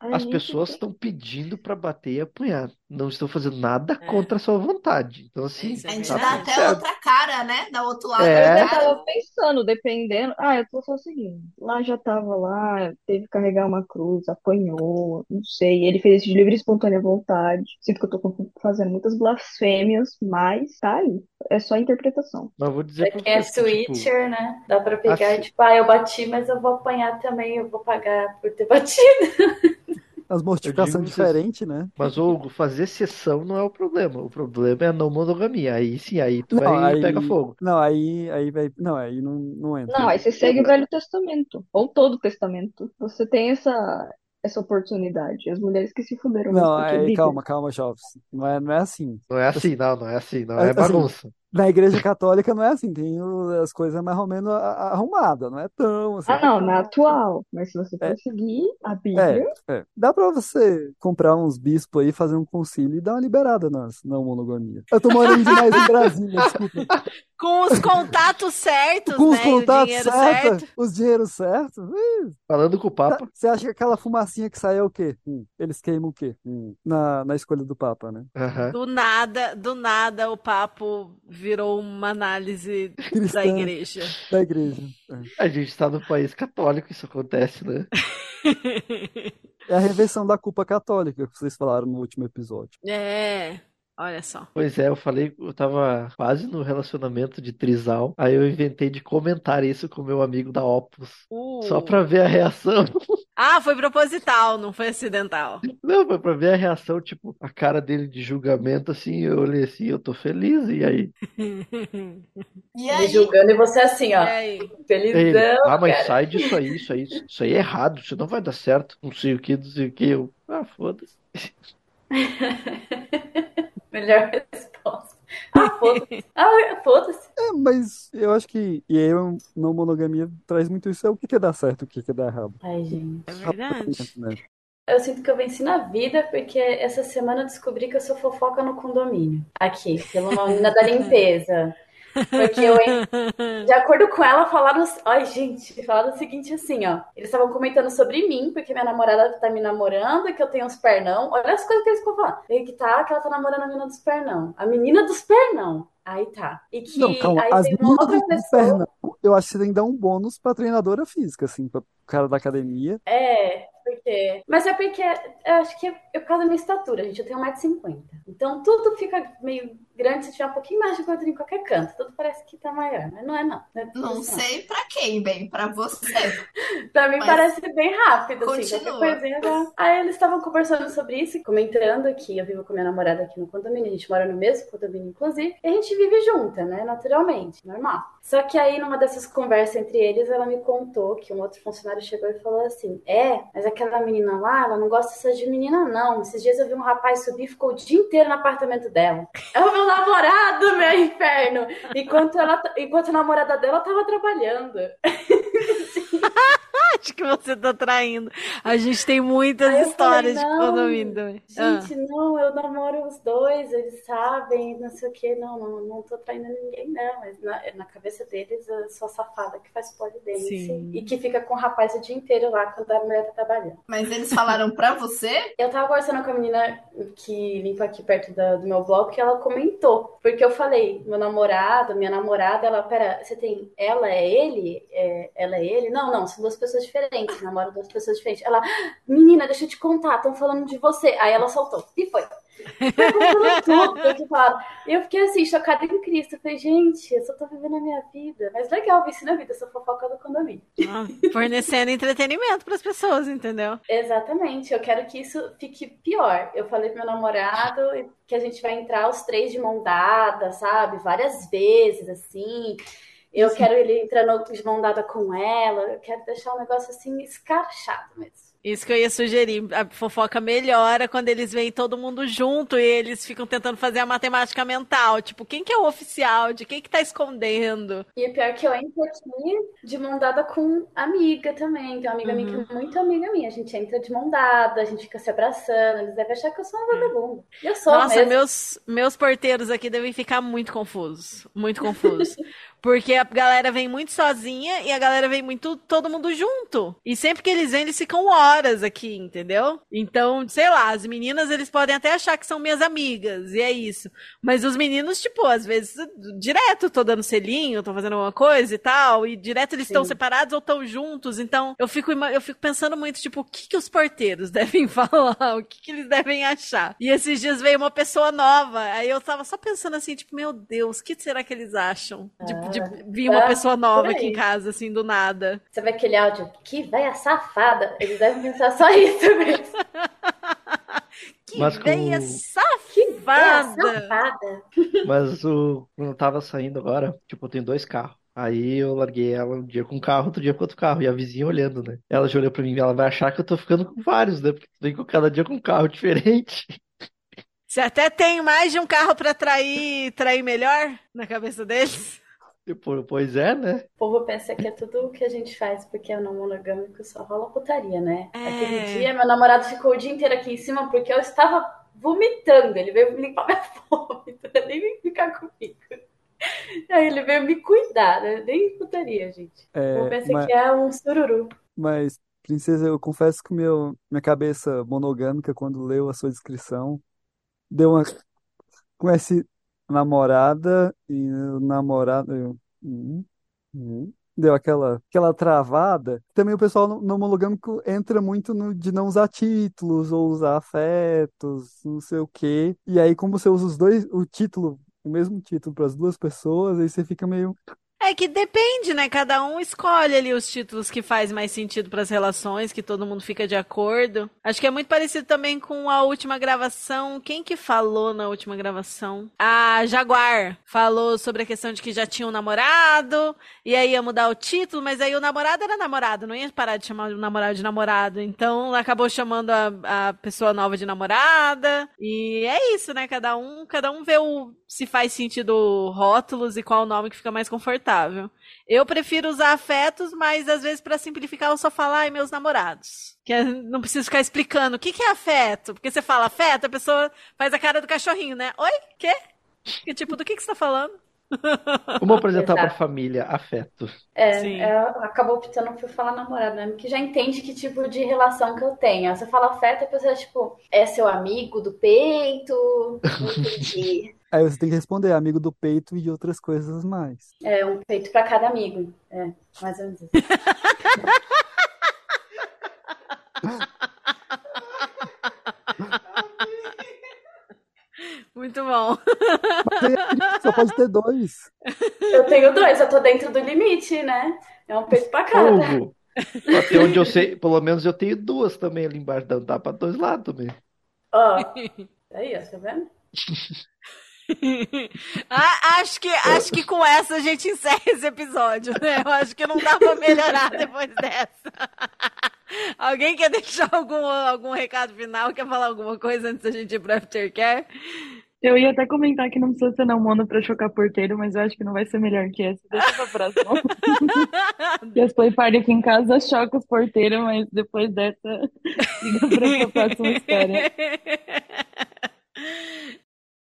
[SPEAKER 10] As pessoas estão pedindo pra bater e apunhar. Não estão fazendo nada contra a sua vontade. Então, assim,
[SPEAKER 2] é
[SPEAKER 7] A gente
[SPEAKER 10] tá
[SPEAKER 7] dá
[SPEAKER 10] tudo
[SPEAKER 7] até
[SPEAKER 10] certo.
[SPEAKER 7] outra cara, né? Da outro lado
[SPEAKER 10] É.
[SPEAKER 6] Eu tava pensando, dependendo. Ah, eu tô só o seguinte. Lá já tava lá, teve que carregar uma cruz, apanhou, não sei. Ele fez isso de livre e espontânea vontade. Sinto que eu tô fazendo muitas blasfêmias, mas tá aí. É só interpretação.
[SPEAKER 10] Mas vou dizer
[SPEAKER 11] Pra é
[SPEAKER 10] você que, tipo,
[SPEAKER 11] switcher, né? Dá pra pegar
[SPEAKER 10] assim-
[SPEAKER 11] e tipo, ah, eu bati, mas eu vou apanhar também, eu vou pagar por ter batido.
[SPEAKER 3] As mortificações diferentes, né?
[SPEAKER 10] Mas, Hugo, fazer sessão não é o problema. O problema é a não monogamia. Aí sim, aí tu
[SPEAKER 3] Não,
[SPEAKER 10] vai
[SPEAKER 3] aí,
[SPEAKER 10] pega fogo.
[SPEAKER 3] não, aí, aí vai, não, aí não, não entra.
[SPEAKER 6] Não, aí você segue o Velho Testamento. Ou todo o Testamento. Você tem essa, essa oportunidade. As mulheres que se fuderam mesmo,
[SPEAKER 3] Não, aí, calma, calma, jovens. Não é, não é assim.
[SPEAKER 10] Não é assim, não, não é assim, não
[SPEAKER 3] É,
[SPEAKER 10] é
[SPEAKER 3] assim,
[SPEAKER 10] bagunça.
[SPEAKER 3] Na igreja católica não é assim, tem as coisas mais ou menos arrumadas, não é tão assim.
[SPEAKER 6] Ah, não, na atual. Mas se você
[SPEAKER 3] É.
[SPEAKER 6] for seguir a Bíblia,
[SPEAKER 3] É, dá pra você comprar uns bispos aí, fazer um concílio e dar uma liberada nas na monogamia. Eu tô morando demais em Brasília, desculpa.
[SPEAKER 2] Com os contatos certos,
[SPEAKER 3] Com os
[SPEAKER 2] né? E o
[SPEAKER 3] contatos
[SPEAKER 2] dinheiro
[SPEAKER 3] certos,
[SPEAKER 2] certo.
[SPEAKER 3] os dinheiros certos.
[SPEAKER 10] Falando com o Papa,
[SPEAKER 3] tá- Você acha que aquela fumacinha que sai é o quê? Hum, eles queimam o quê? Hum, na, na escolha do Papa, né?
[SPEAKER 2] Do nada, do nada, o papo virou uma análise da
[SPEAKER 3] Cristã.
[SPEAKER 2] igreja.
[SPEAKER 3] Da igreja. É.
[SPEAKER 10] a gente tá no país católico, isso acontece, né?
[SPEAKER 3] É a reversão da culpa católica que vocês falaram no último episódio.
[SPEAKER 2] É, olha só.
[SPEAKER 10] Pois é, eu falei, eu tava quase no relacionamento de trisal, aí eu inventei de comentar isso com meu amigo da Opus,
[SPEAKER 2] Uh.
[SPEAKER 10] só pra ver a reação.
[SPEAKER 2] Ah, foi proposital, não foi acidental.
[SPEAKER 10] Não, foi pra ver a reação, tipo, a cara dele de julgamento, assim, eu olhei assim, eu tô feliz, e aí?
[SPEAKER 7] E
[SPEAKER 11] Me
[SPEAKER 7] aí?
[SPEAKER 11] julgando e você assim, ó.
[SPEAKER 2] E aí?
[SPEAKER 10] Ele,
[SPEAKER 11] Felizão,
[SPEAKER 10] ah, mas
[SPEAKER 11] cara.
[SPEAKER 10] sai disso aí, isso aí, isso aí é errado, isso não vai dar certo, não sei o que, não sei o que, eu, ah, foda-se.
[SPEAKER 11] Melhor resposta. Ah, foda-se. Ah, foda-se.
[SPEAKER 3] É, mas eu acho que e eu não monogamia traz muito isso. É o que que dá certo, o que que dá errado.
[SPEAKER 11] Ai, gente.
[SPEAKER 2] É verdade.
[SPEAKER 3] Né?
[SPEAKER 11] Eu sinto que eu venci na vida porque essa semana eu descobri que eu sou fofoca no condomínio. Aqui, pela uma menina da limpeza. Porque eu, de acordo com ela, falaram. Ai, gente, falaram o seguinte assim, ó. Eles estavam comentando sobre mim, porque minha namorada tá me namorando, que eu tenho uns pernão. Olha as coisas que eles ficam falando. Que tá, que ela tá namorando a menina dos pernão. A menina dos pernão. Aí tá. E que
[SPEAKER 3] Não, calma,
[SPEAKER 11] aí
[SPEAKER 3] as
[SPEAKER 11] tem uma outra pessoa.
[SPEAKER 3] Pernambuco, eu acho que você tem que dar um bônus pra treinadora física, assim, pra cara da academia.
[SPEAKER 11] É, porque. Mas é porque eu acho que é por causa da minha estatura, gente. Eu tenho 1,50m. Então tudo fica meio grande, se tiver um pouquinho mais de gordura em qualquer canto. Tudo parece que tá maior, mas não é não. Não, é
[SPEAKER 7] Não
[SPEAKER 11] assim,
[SPEAKER 7] sei pra quem, bem, pra você.
[SPEAKER 11] Pra mim
[SPEAKER 7] Mas
[SPEAKER 11] parece bem rápido, assim,
[SPEAKER 7] continua.
[SPEAKER 11] qualquer coisinha já. Aí eles estavam conversando sobre isso, comentando que eu vivo com minha namorada aqui no condomínio, a gente mora no mesmo condomínio, inclusive, e a gente vive junta, né, naturalmente, normal. Só que aí, numa dessas conversas entre eles, ela me contou que um outro funcionário chegou e falou assim, é, mas aquela menina lá, ela não gosta só de menina, não. Esses dias eu vi um rapaz subir e ficou o dia inteiro no apartamento dela. É o meu namorado, meu inferno! Enquanto, ela, enquanto a namorada dela tava trabalhando.
[SPEAKER 2] Acho que você tá traindo. A gente tem muitas
[SPEAKER 11] Aí
[SPEAKER 2] histórias
[SPEAKER 11] falei,
[SPEAKER 2] de condomínio também. Ah.
[SPEAKER 11] Gente, não, eu namoro os dois, eles sabem, não sei o que, não, não, não tô traindo ninguém, não, mas na, na cabeça deles eu sou a safada que faz polidense
[SPEAKER 2] Sim.
[SPEAKER 11] e que fica com o rapaz o dia inteiro lá quando a mulher tá trabalhando.
[SPEAKER 7] Mas eles falaram pra você?
[SPEAKER 11] Eu tava conversando com a menina que limpa aqui perto da- do meu bloco e ela comentou. Porque eu falei, meu namorado, minha namorada, ela, pera, você tem. Ela é ele? É, ela é ele? Não, não, são duas pessoas diferentes. Namoram duas pessoas diferentes. Ela, menina, deixa eu te contar, estão falando de você. Aí ela soltou. E foi. Tudo que falaram. Eu fiquei assim, chocada em Cristo. Eu falei, gente, eu só tô vivendo a minha vida. Mas legal isso na vida, eu sou fofoca do condomínio.
[SPEAKER 2] Ah, Fornecendo entretenimento pras pessoas, entendeu?
[SPEAKER 11] Exatamente, eu quero que isso fique pior. Eu falei pro meu namorado que a gente vai entrar os três de mão dada, sabe? Várias vezes, assim. Eu quero ele entrando de mão dada com ela. Eu quero deixar o negócio assim escarchado mesmo.
[SPEAKER 2] Isso que eu ia sugerir. A fofoca melhora quando eles veem todo mundo junto e eles ficam tentando fazer a matemática mental. Tipo, quem que é o oficial? De quem que tá escondendo?
[SPEAKER 11] E pior é que eu entro aqui de mão dada com amiga também. Tem uma amiga minha
[SPEAKER 2] Uhum.
[SPEAKER 11] que é muito amiga minha. A gente entra de mão dada, a gente fica se abraçando. Eles devem achar que eu sou uma vagabunda. Eu sou
[SPEAKER 2] Nossa,
[SPEAKER 11] mesmo.
[SPEAKER 2] meus, meus porteiros aqui devem ficar muito confusos. Muito confusos. Porque a galera vem muito sozinha e a galera vem muito todo mundo junto. E sempre que eles vêm, eles ficam horas aqui, entendeu? Então, sei lá, as meninas eles podem até achar que são minhas amigas, e é isso. Mas os meninos, tipo, às vezes, direto tô dando selinho, tô fazendo alguma coisa e tal, e direto eles estão separados ou estão juntos. Então, eu fico, eu fico pensando muito, tipo, o que que os porteiros devem falar? O que que eles devem achar? E esses dias veio uma pessoa nova, aí eu tava só pensando assim, tipo, meu Deus, o que será que eles acham? De, de vir uma
[SPEAKER 11] Ah,
[SPEAKER 2] pessoa nova aqui em casa, assim, do nada.
[SPEAKER 11] Você vê aquele áudio, que velha safada. Eles devem pensar só isso mesmo.
[SPEAKER 2] Que
[SPEAKER 10] Mas com-
[SPEAKER 2] veia
[SPEAKER 11] Velha
[SPEAKER 2] safada!
[SPEAKER 11] safada.
[SPEAKER 10] Mas o... quando eu tava saindo agora, tipo, eu tenho dois carros. Aí eu larguei ela um dia com um carro, outro dia com outro carro. E a vizinha olhando, né? Ela já olhou pra mim, ela vai achar que eu tô ficando com vários, né? Porque tô indo cada dia com um carro diferente.
[SPEAKER 2] Você até tem mais de um carro pra trair, trair melhor na cabeça deles?
[SPEAKER 10] Pois é, né?
[SPEAKER 11] O povo pensa que é tudo o que a gente faz porque é não monogâmico, só rola putaria, né?
[SPEAKER 2] É.
[SPEAKER 11] Aquele dia, meu namorado ficou o dia inteiro aqui em cima porque eu estava vomitando. Ele veio limpar minha né? nem vem ficar comigo. Aí ele veio me cuidar, né? Nem putaria, gente. O
[SPEAKER 3] É,
[SPEAKER 11] povo pensa
[SPEAKER 3] mas,
[SPEAKER 11] que é um sururu.
[SPEAKER 3] mas, princesa, eu confesso que meu, minha cabeça monogâmica, quando leu a sua descrição, deu uma. Com esse namorada e o namorado. eu, hum, hum, deu aquela, aquela travada. Também o pessoal no, no monogâmico entra muito no de não usar títulos ou usar afetos, não sei o quê. E aí, como você usa os dois, o título, o mesmo título para as duas pessoas, aí você fica meio.
[SPEAKER 2] É que depende, né? Cada um escolhe ali os títulos que faz mais sentido pras relações, que todo mundo fica de acordo. Acho que é muito parecido também com a última gravação. Quem que falou na última gravação? A Jaguar falou sobre a questão de que já tinha um namorado, e aí ia mudar o título, mas aí o namorado era namorado, não ia parar de chamar o namorado de namorado. Então acabou chamando a, a pessoa nova de namorada. E é isso, né? Cada um, cada um vê o, se faz sentido rótulos e qual o nome que fica mais confortável. Eu prefiro usar afetos, mas às vezes pra simplificar eu só falo, ai, meus namorados. Que é- não preciso ficar explicando o que, que é afeto. Porque você fala afeto, a pessoa faz a cara do cachorrinho, né? Oi? Quê? Que tipo, do que, que você tá falando?
[SPEAKER 10] Como apresentar pra
[SPEAKER 11] Exato.
[SPEAKER 10] família afeto?
[SPEAKER 11] É, é, acabou optando por falar namorado, né? Que já entende que tipo de relação que eu tenho. Você fala afeto, a pessoa, tipo, é seu amigo do peito, não entendi.
[SPEAKER 3] Aí você tem que responder, amigo do peito e de outras coisas mais.
[SPEAKER 11] É um peito pra cada amigo. É, mais ou menos isso.
[SPEAKER 2] Muito bom.
[SPEAKER 3] Só pode ter dois.
[SPEAKER 11] Eu tenho dois, eu tô dentro do limite, né? É um peso pra cada.
[SPEAKER 10] Até onde eu sei, pelo menos eu tenho duas também ali embaixo, dá pra dois lados também.
[SPEAKER 11] Ó, aí, ó, tá vendo?
[SPEAKER 2] Ah, acho, que, acho que com essa a gente encerra esse episódio, né? Eu acho que não dá pra melhorar depois dessa. Alguém quer deixar algum, algum recado final? Quer falar alguma coisa antes da gente ir pro Aftercare?
[SPEAKER 5] Eu ia até comentar que não precisa ser não mono pra chocar porteiro, mas eu acho que não vai ser melhor que essa. Deixa pra próxima. e as play party aqui em casa choca os porteiros, mas depois dessa, fica pra próxima história.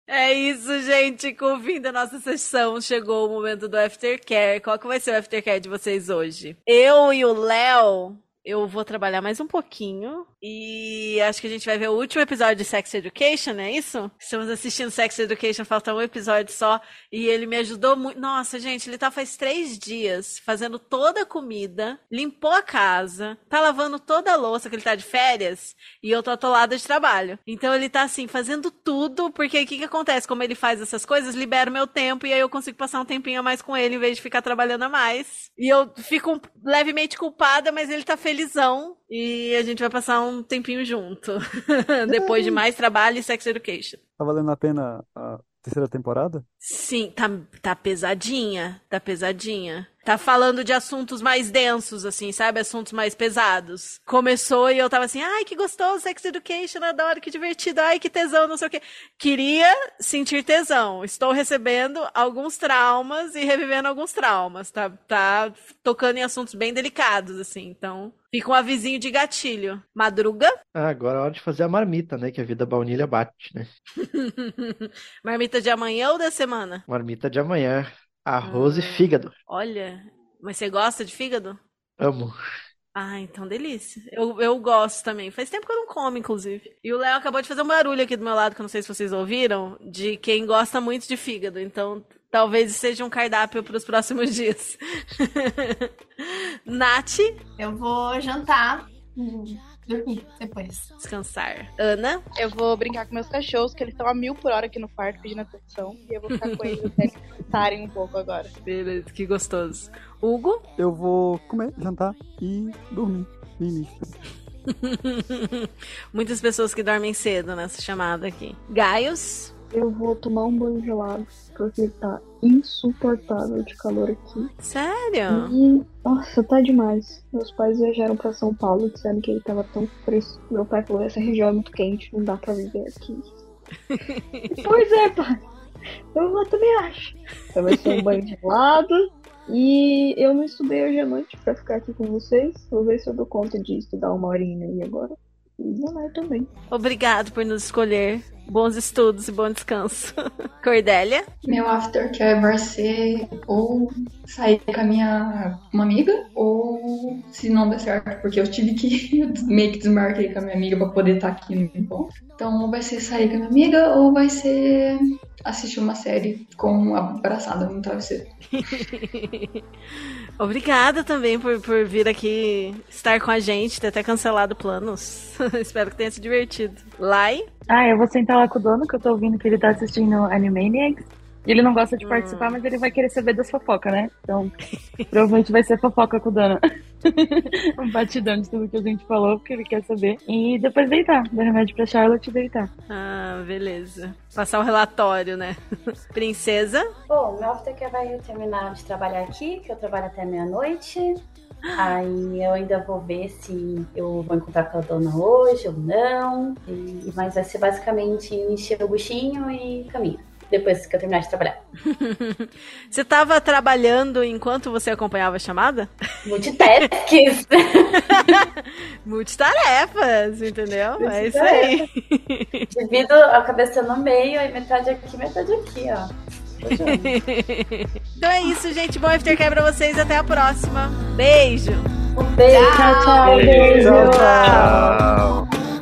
[SPEAKER 2] É isso, gente. Com o fim da nossa sessão, chegou o momento do Aftercare. Qual que vai ser o Aftercare de vocês hoje? Eu e o Léo, eu vou trabalhar mais um pouquinho. E acho que a gente vai ver o último episódio de Sex Education, é isso? Estamos assistindo Sex Education, falta um episódio só. E ele me ajudou muito. Nossa, gente, ele tá faz três dias fazendo toda a comida, limpou a casa, tá lavando toda a louça, que ele tá de férias, e eu tô atolada de trabalho. Então ele tá assim, fazendo tudo, porque o que que acontece? Como ele faz essas coisas, libera o meu tempo e aí eu consigo passar um tempinho a mais com ele em vez de ficar trabalhando a mais. E eu fico levemente culpada, mas ele tá felizão. E a gente vai passar um tempinho junto. Depois de mais trabalho e sex education.
[SPEAKER 3] Tá valendo a pena a terceira temporada?
[SPEAKER 2] Sim, tá, tá pesadinha. Tá pesadinha. Tá falando de assuntos mais densos, assim, sabe? Assuntos mais pesados. Começou e eu tava assim, ai, que gostoso, sex education, adoro, que divertido, ai, que tesão, não sei o quê. Queria sentir tesão. Estou recebendo alguns traumas e revivendo alguns traumas. Tá, tá tocando em assuntos bem delicados, assim. Então, fica um avisinho de gatilho. Madruga?
[SPEAKER 10] Ah, agora é hora de fazer a marmita, né? Que a vida baunilha bate, né?
[SPEAKER 2] Marmita de amanhã ou da semana?
[SPEAKER 10] Marmita de amanhã. Arroz e fígado.
[SPEAKER 2] Olha, mas você gosta de fígado?
[SPEAKER 10] Amo.
[SPEAKER 2] Ah, então delícia. Eu, eu gosto também. Faz tempo que eu não como, inclusive. E o Léo acabou de fazer um barulho aqui do meu lado, que eu não sei se vocês ouviram, de quem gosta muito de fígado. Então, talvez seja um cardápio para os próximos dias. Nath,
[SPEAKER 7] Eu vou jantar e dormir depois.
[SPEAKER 2] descansar. Ana,
[SPEAKER 8] Eu vou brincar com meus cachorros, que eles estão a mil por hora aqui no quarto pedindo atenção. E eu vou ficar com eles até eles cansarem um pouco agora.
[SPEAKER 2] beleza, que gostoso. Hugo,
[SPEAKER 3] Eu vou comer, jantar e dormir. Mimi.
[SPEAKER 2] muitas pessoas que dormem cedo nessa chamada aqui. Gaios,
[SPEAKER 6] Eu vou tomar um banho gelado, porque tá insuportável de calor aqui.
[SPEAKER 2] sério?
[SPEAKER 6] E, nossa, tá demais. Meus pais viajaram pra São Paulo, disseram que ele tava tão fresco. Meu pai falou, essa região é muito quente, não dá pra viver aqui. pois é, pai. Eu também acho. Então vai ser um banho gelado. E eu não estudei hoje à noite pra ficar aqui com vocês. Vou ver se eu dou conta de estudar uma horinha aí agora. E não vai também.
[SPEAKER 2] Obrigado por nos escolher. Bons estudos e bom descanso. Cordélia,
[SPEAKER 12] Meu aftercare vai ser ou sair com a minha uma amiga, ou se não der certo, porque eu tive que eu meio que desmarquei com a minha amiga pra poder estar aqui no encontro. Então, ou vai ser sair com a minha amiga, ou vai ser assistir uma série com abraçada no travesseiro.
[SPEAKER 2] Obrigada também por, por vir aqui estar com a gente, ter até cancelado planos. Espero que tenha se divertido. Lai,
[SPEAKER 5] Ah, eu vou sentar lá com o dono, que eu tô ouvindo que ele tá assistindo Animaniacs. Ele não gosta de
[SPEAKER 2] Hum.
[SPEAKER 5] participar, mas ele vai querer saber das fofocas, né? Então, provavelmente vai ser fofoca com o dono. um batidão de tudo que a gente falou, porque ele quer saber. E depois deitar. Dar remédio pra Charlotte e deitar.
[SPEAKER 2] ah, beleza. Passar o relatório, né? Princesa,
[SPEAKER 11] Bom, meu aftercare vai terminar de trabalhar aqui, que eu trabalho até meia-noite. Aí eu ainda vou ver se eu vou encontrar com a dona hoje ou não. E- mas vai ser basicamente encher o buchinho e caminho. Depois que eu terminar de trabalhar.
[SPEAKER 2] você estava trabalhando enquanto você acompanhava a chamada?
[SPEAKER 11] Multitasks!
[SPEAKER 2] Multitarefas, entendeu? É isso aí.
[SPEAKER 11] Divido a cabeça no meio, aí metade aqui, metade aqui, ó.
[SPEAKER 2] Então é isso, gente. Bom aftercare pra vocês. Até a próxima. Beijo.
[SPEAKER 11] Um beijo!
[SPEAKER 5] Tchau, tchau, beijo.
[SPEAKER 3] Tchau, tchau.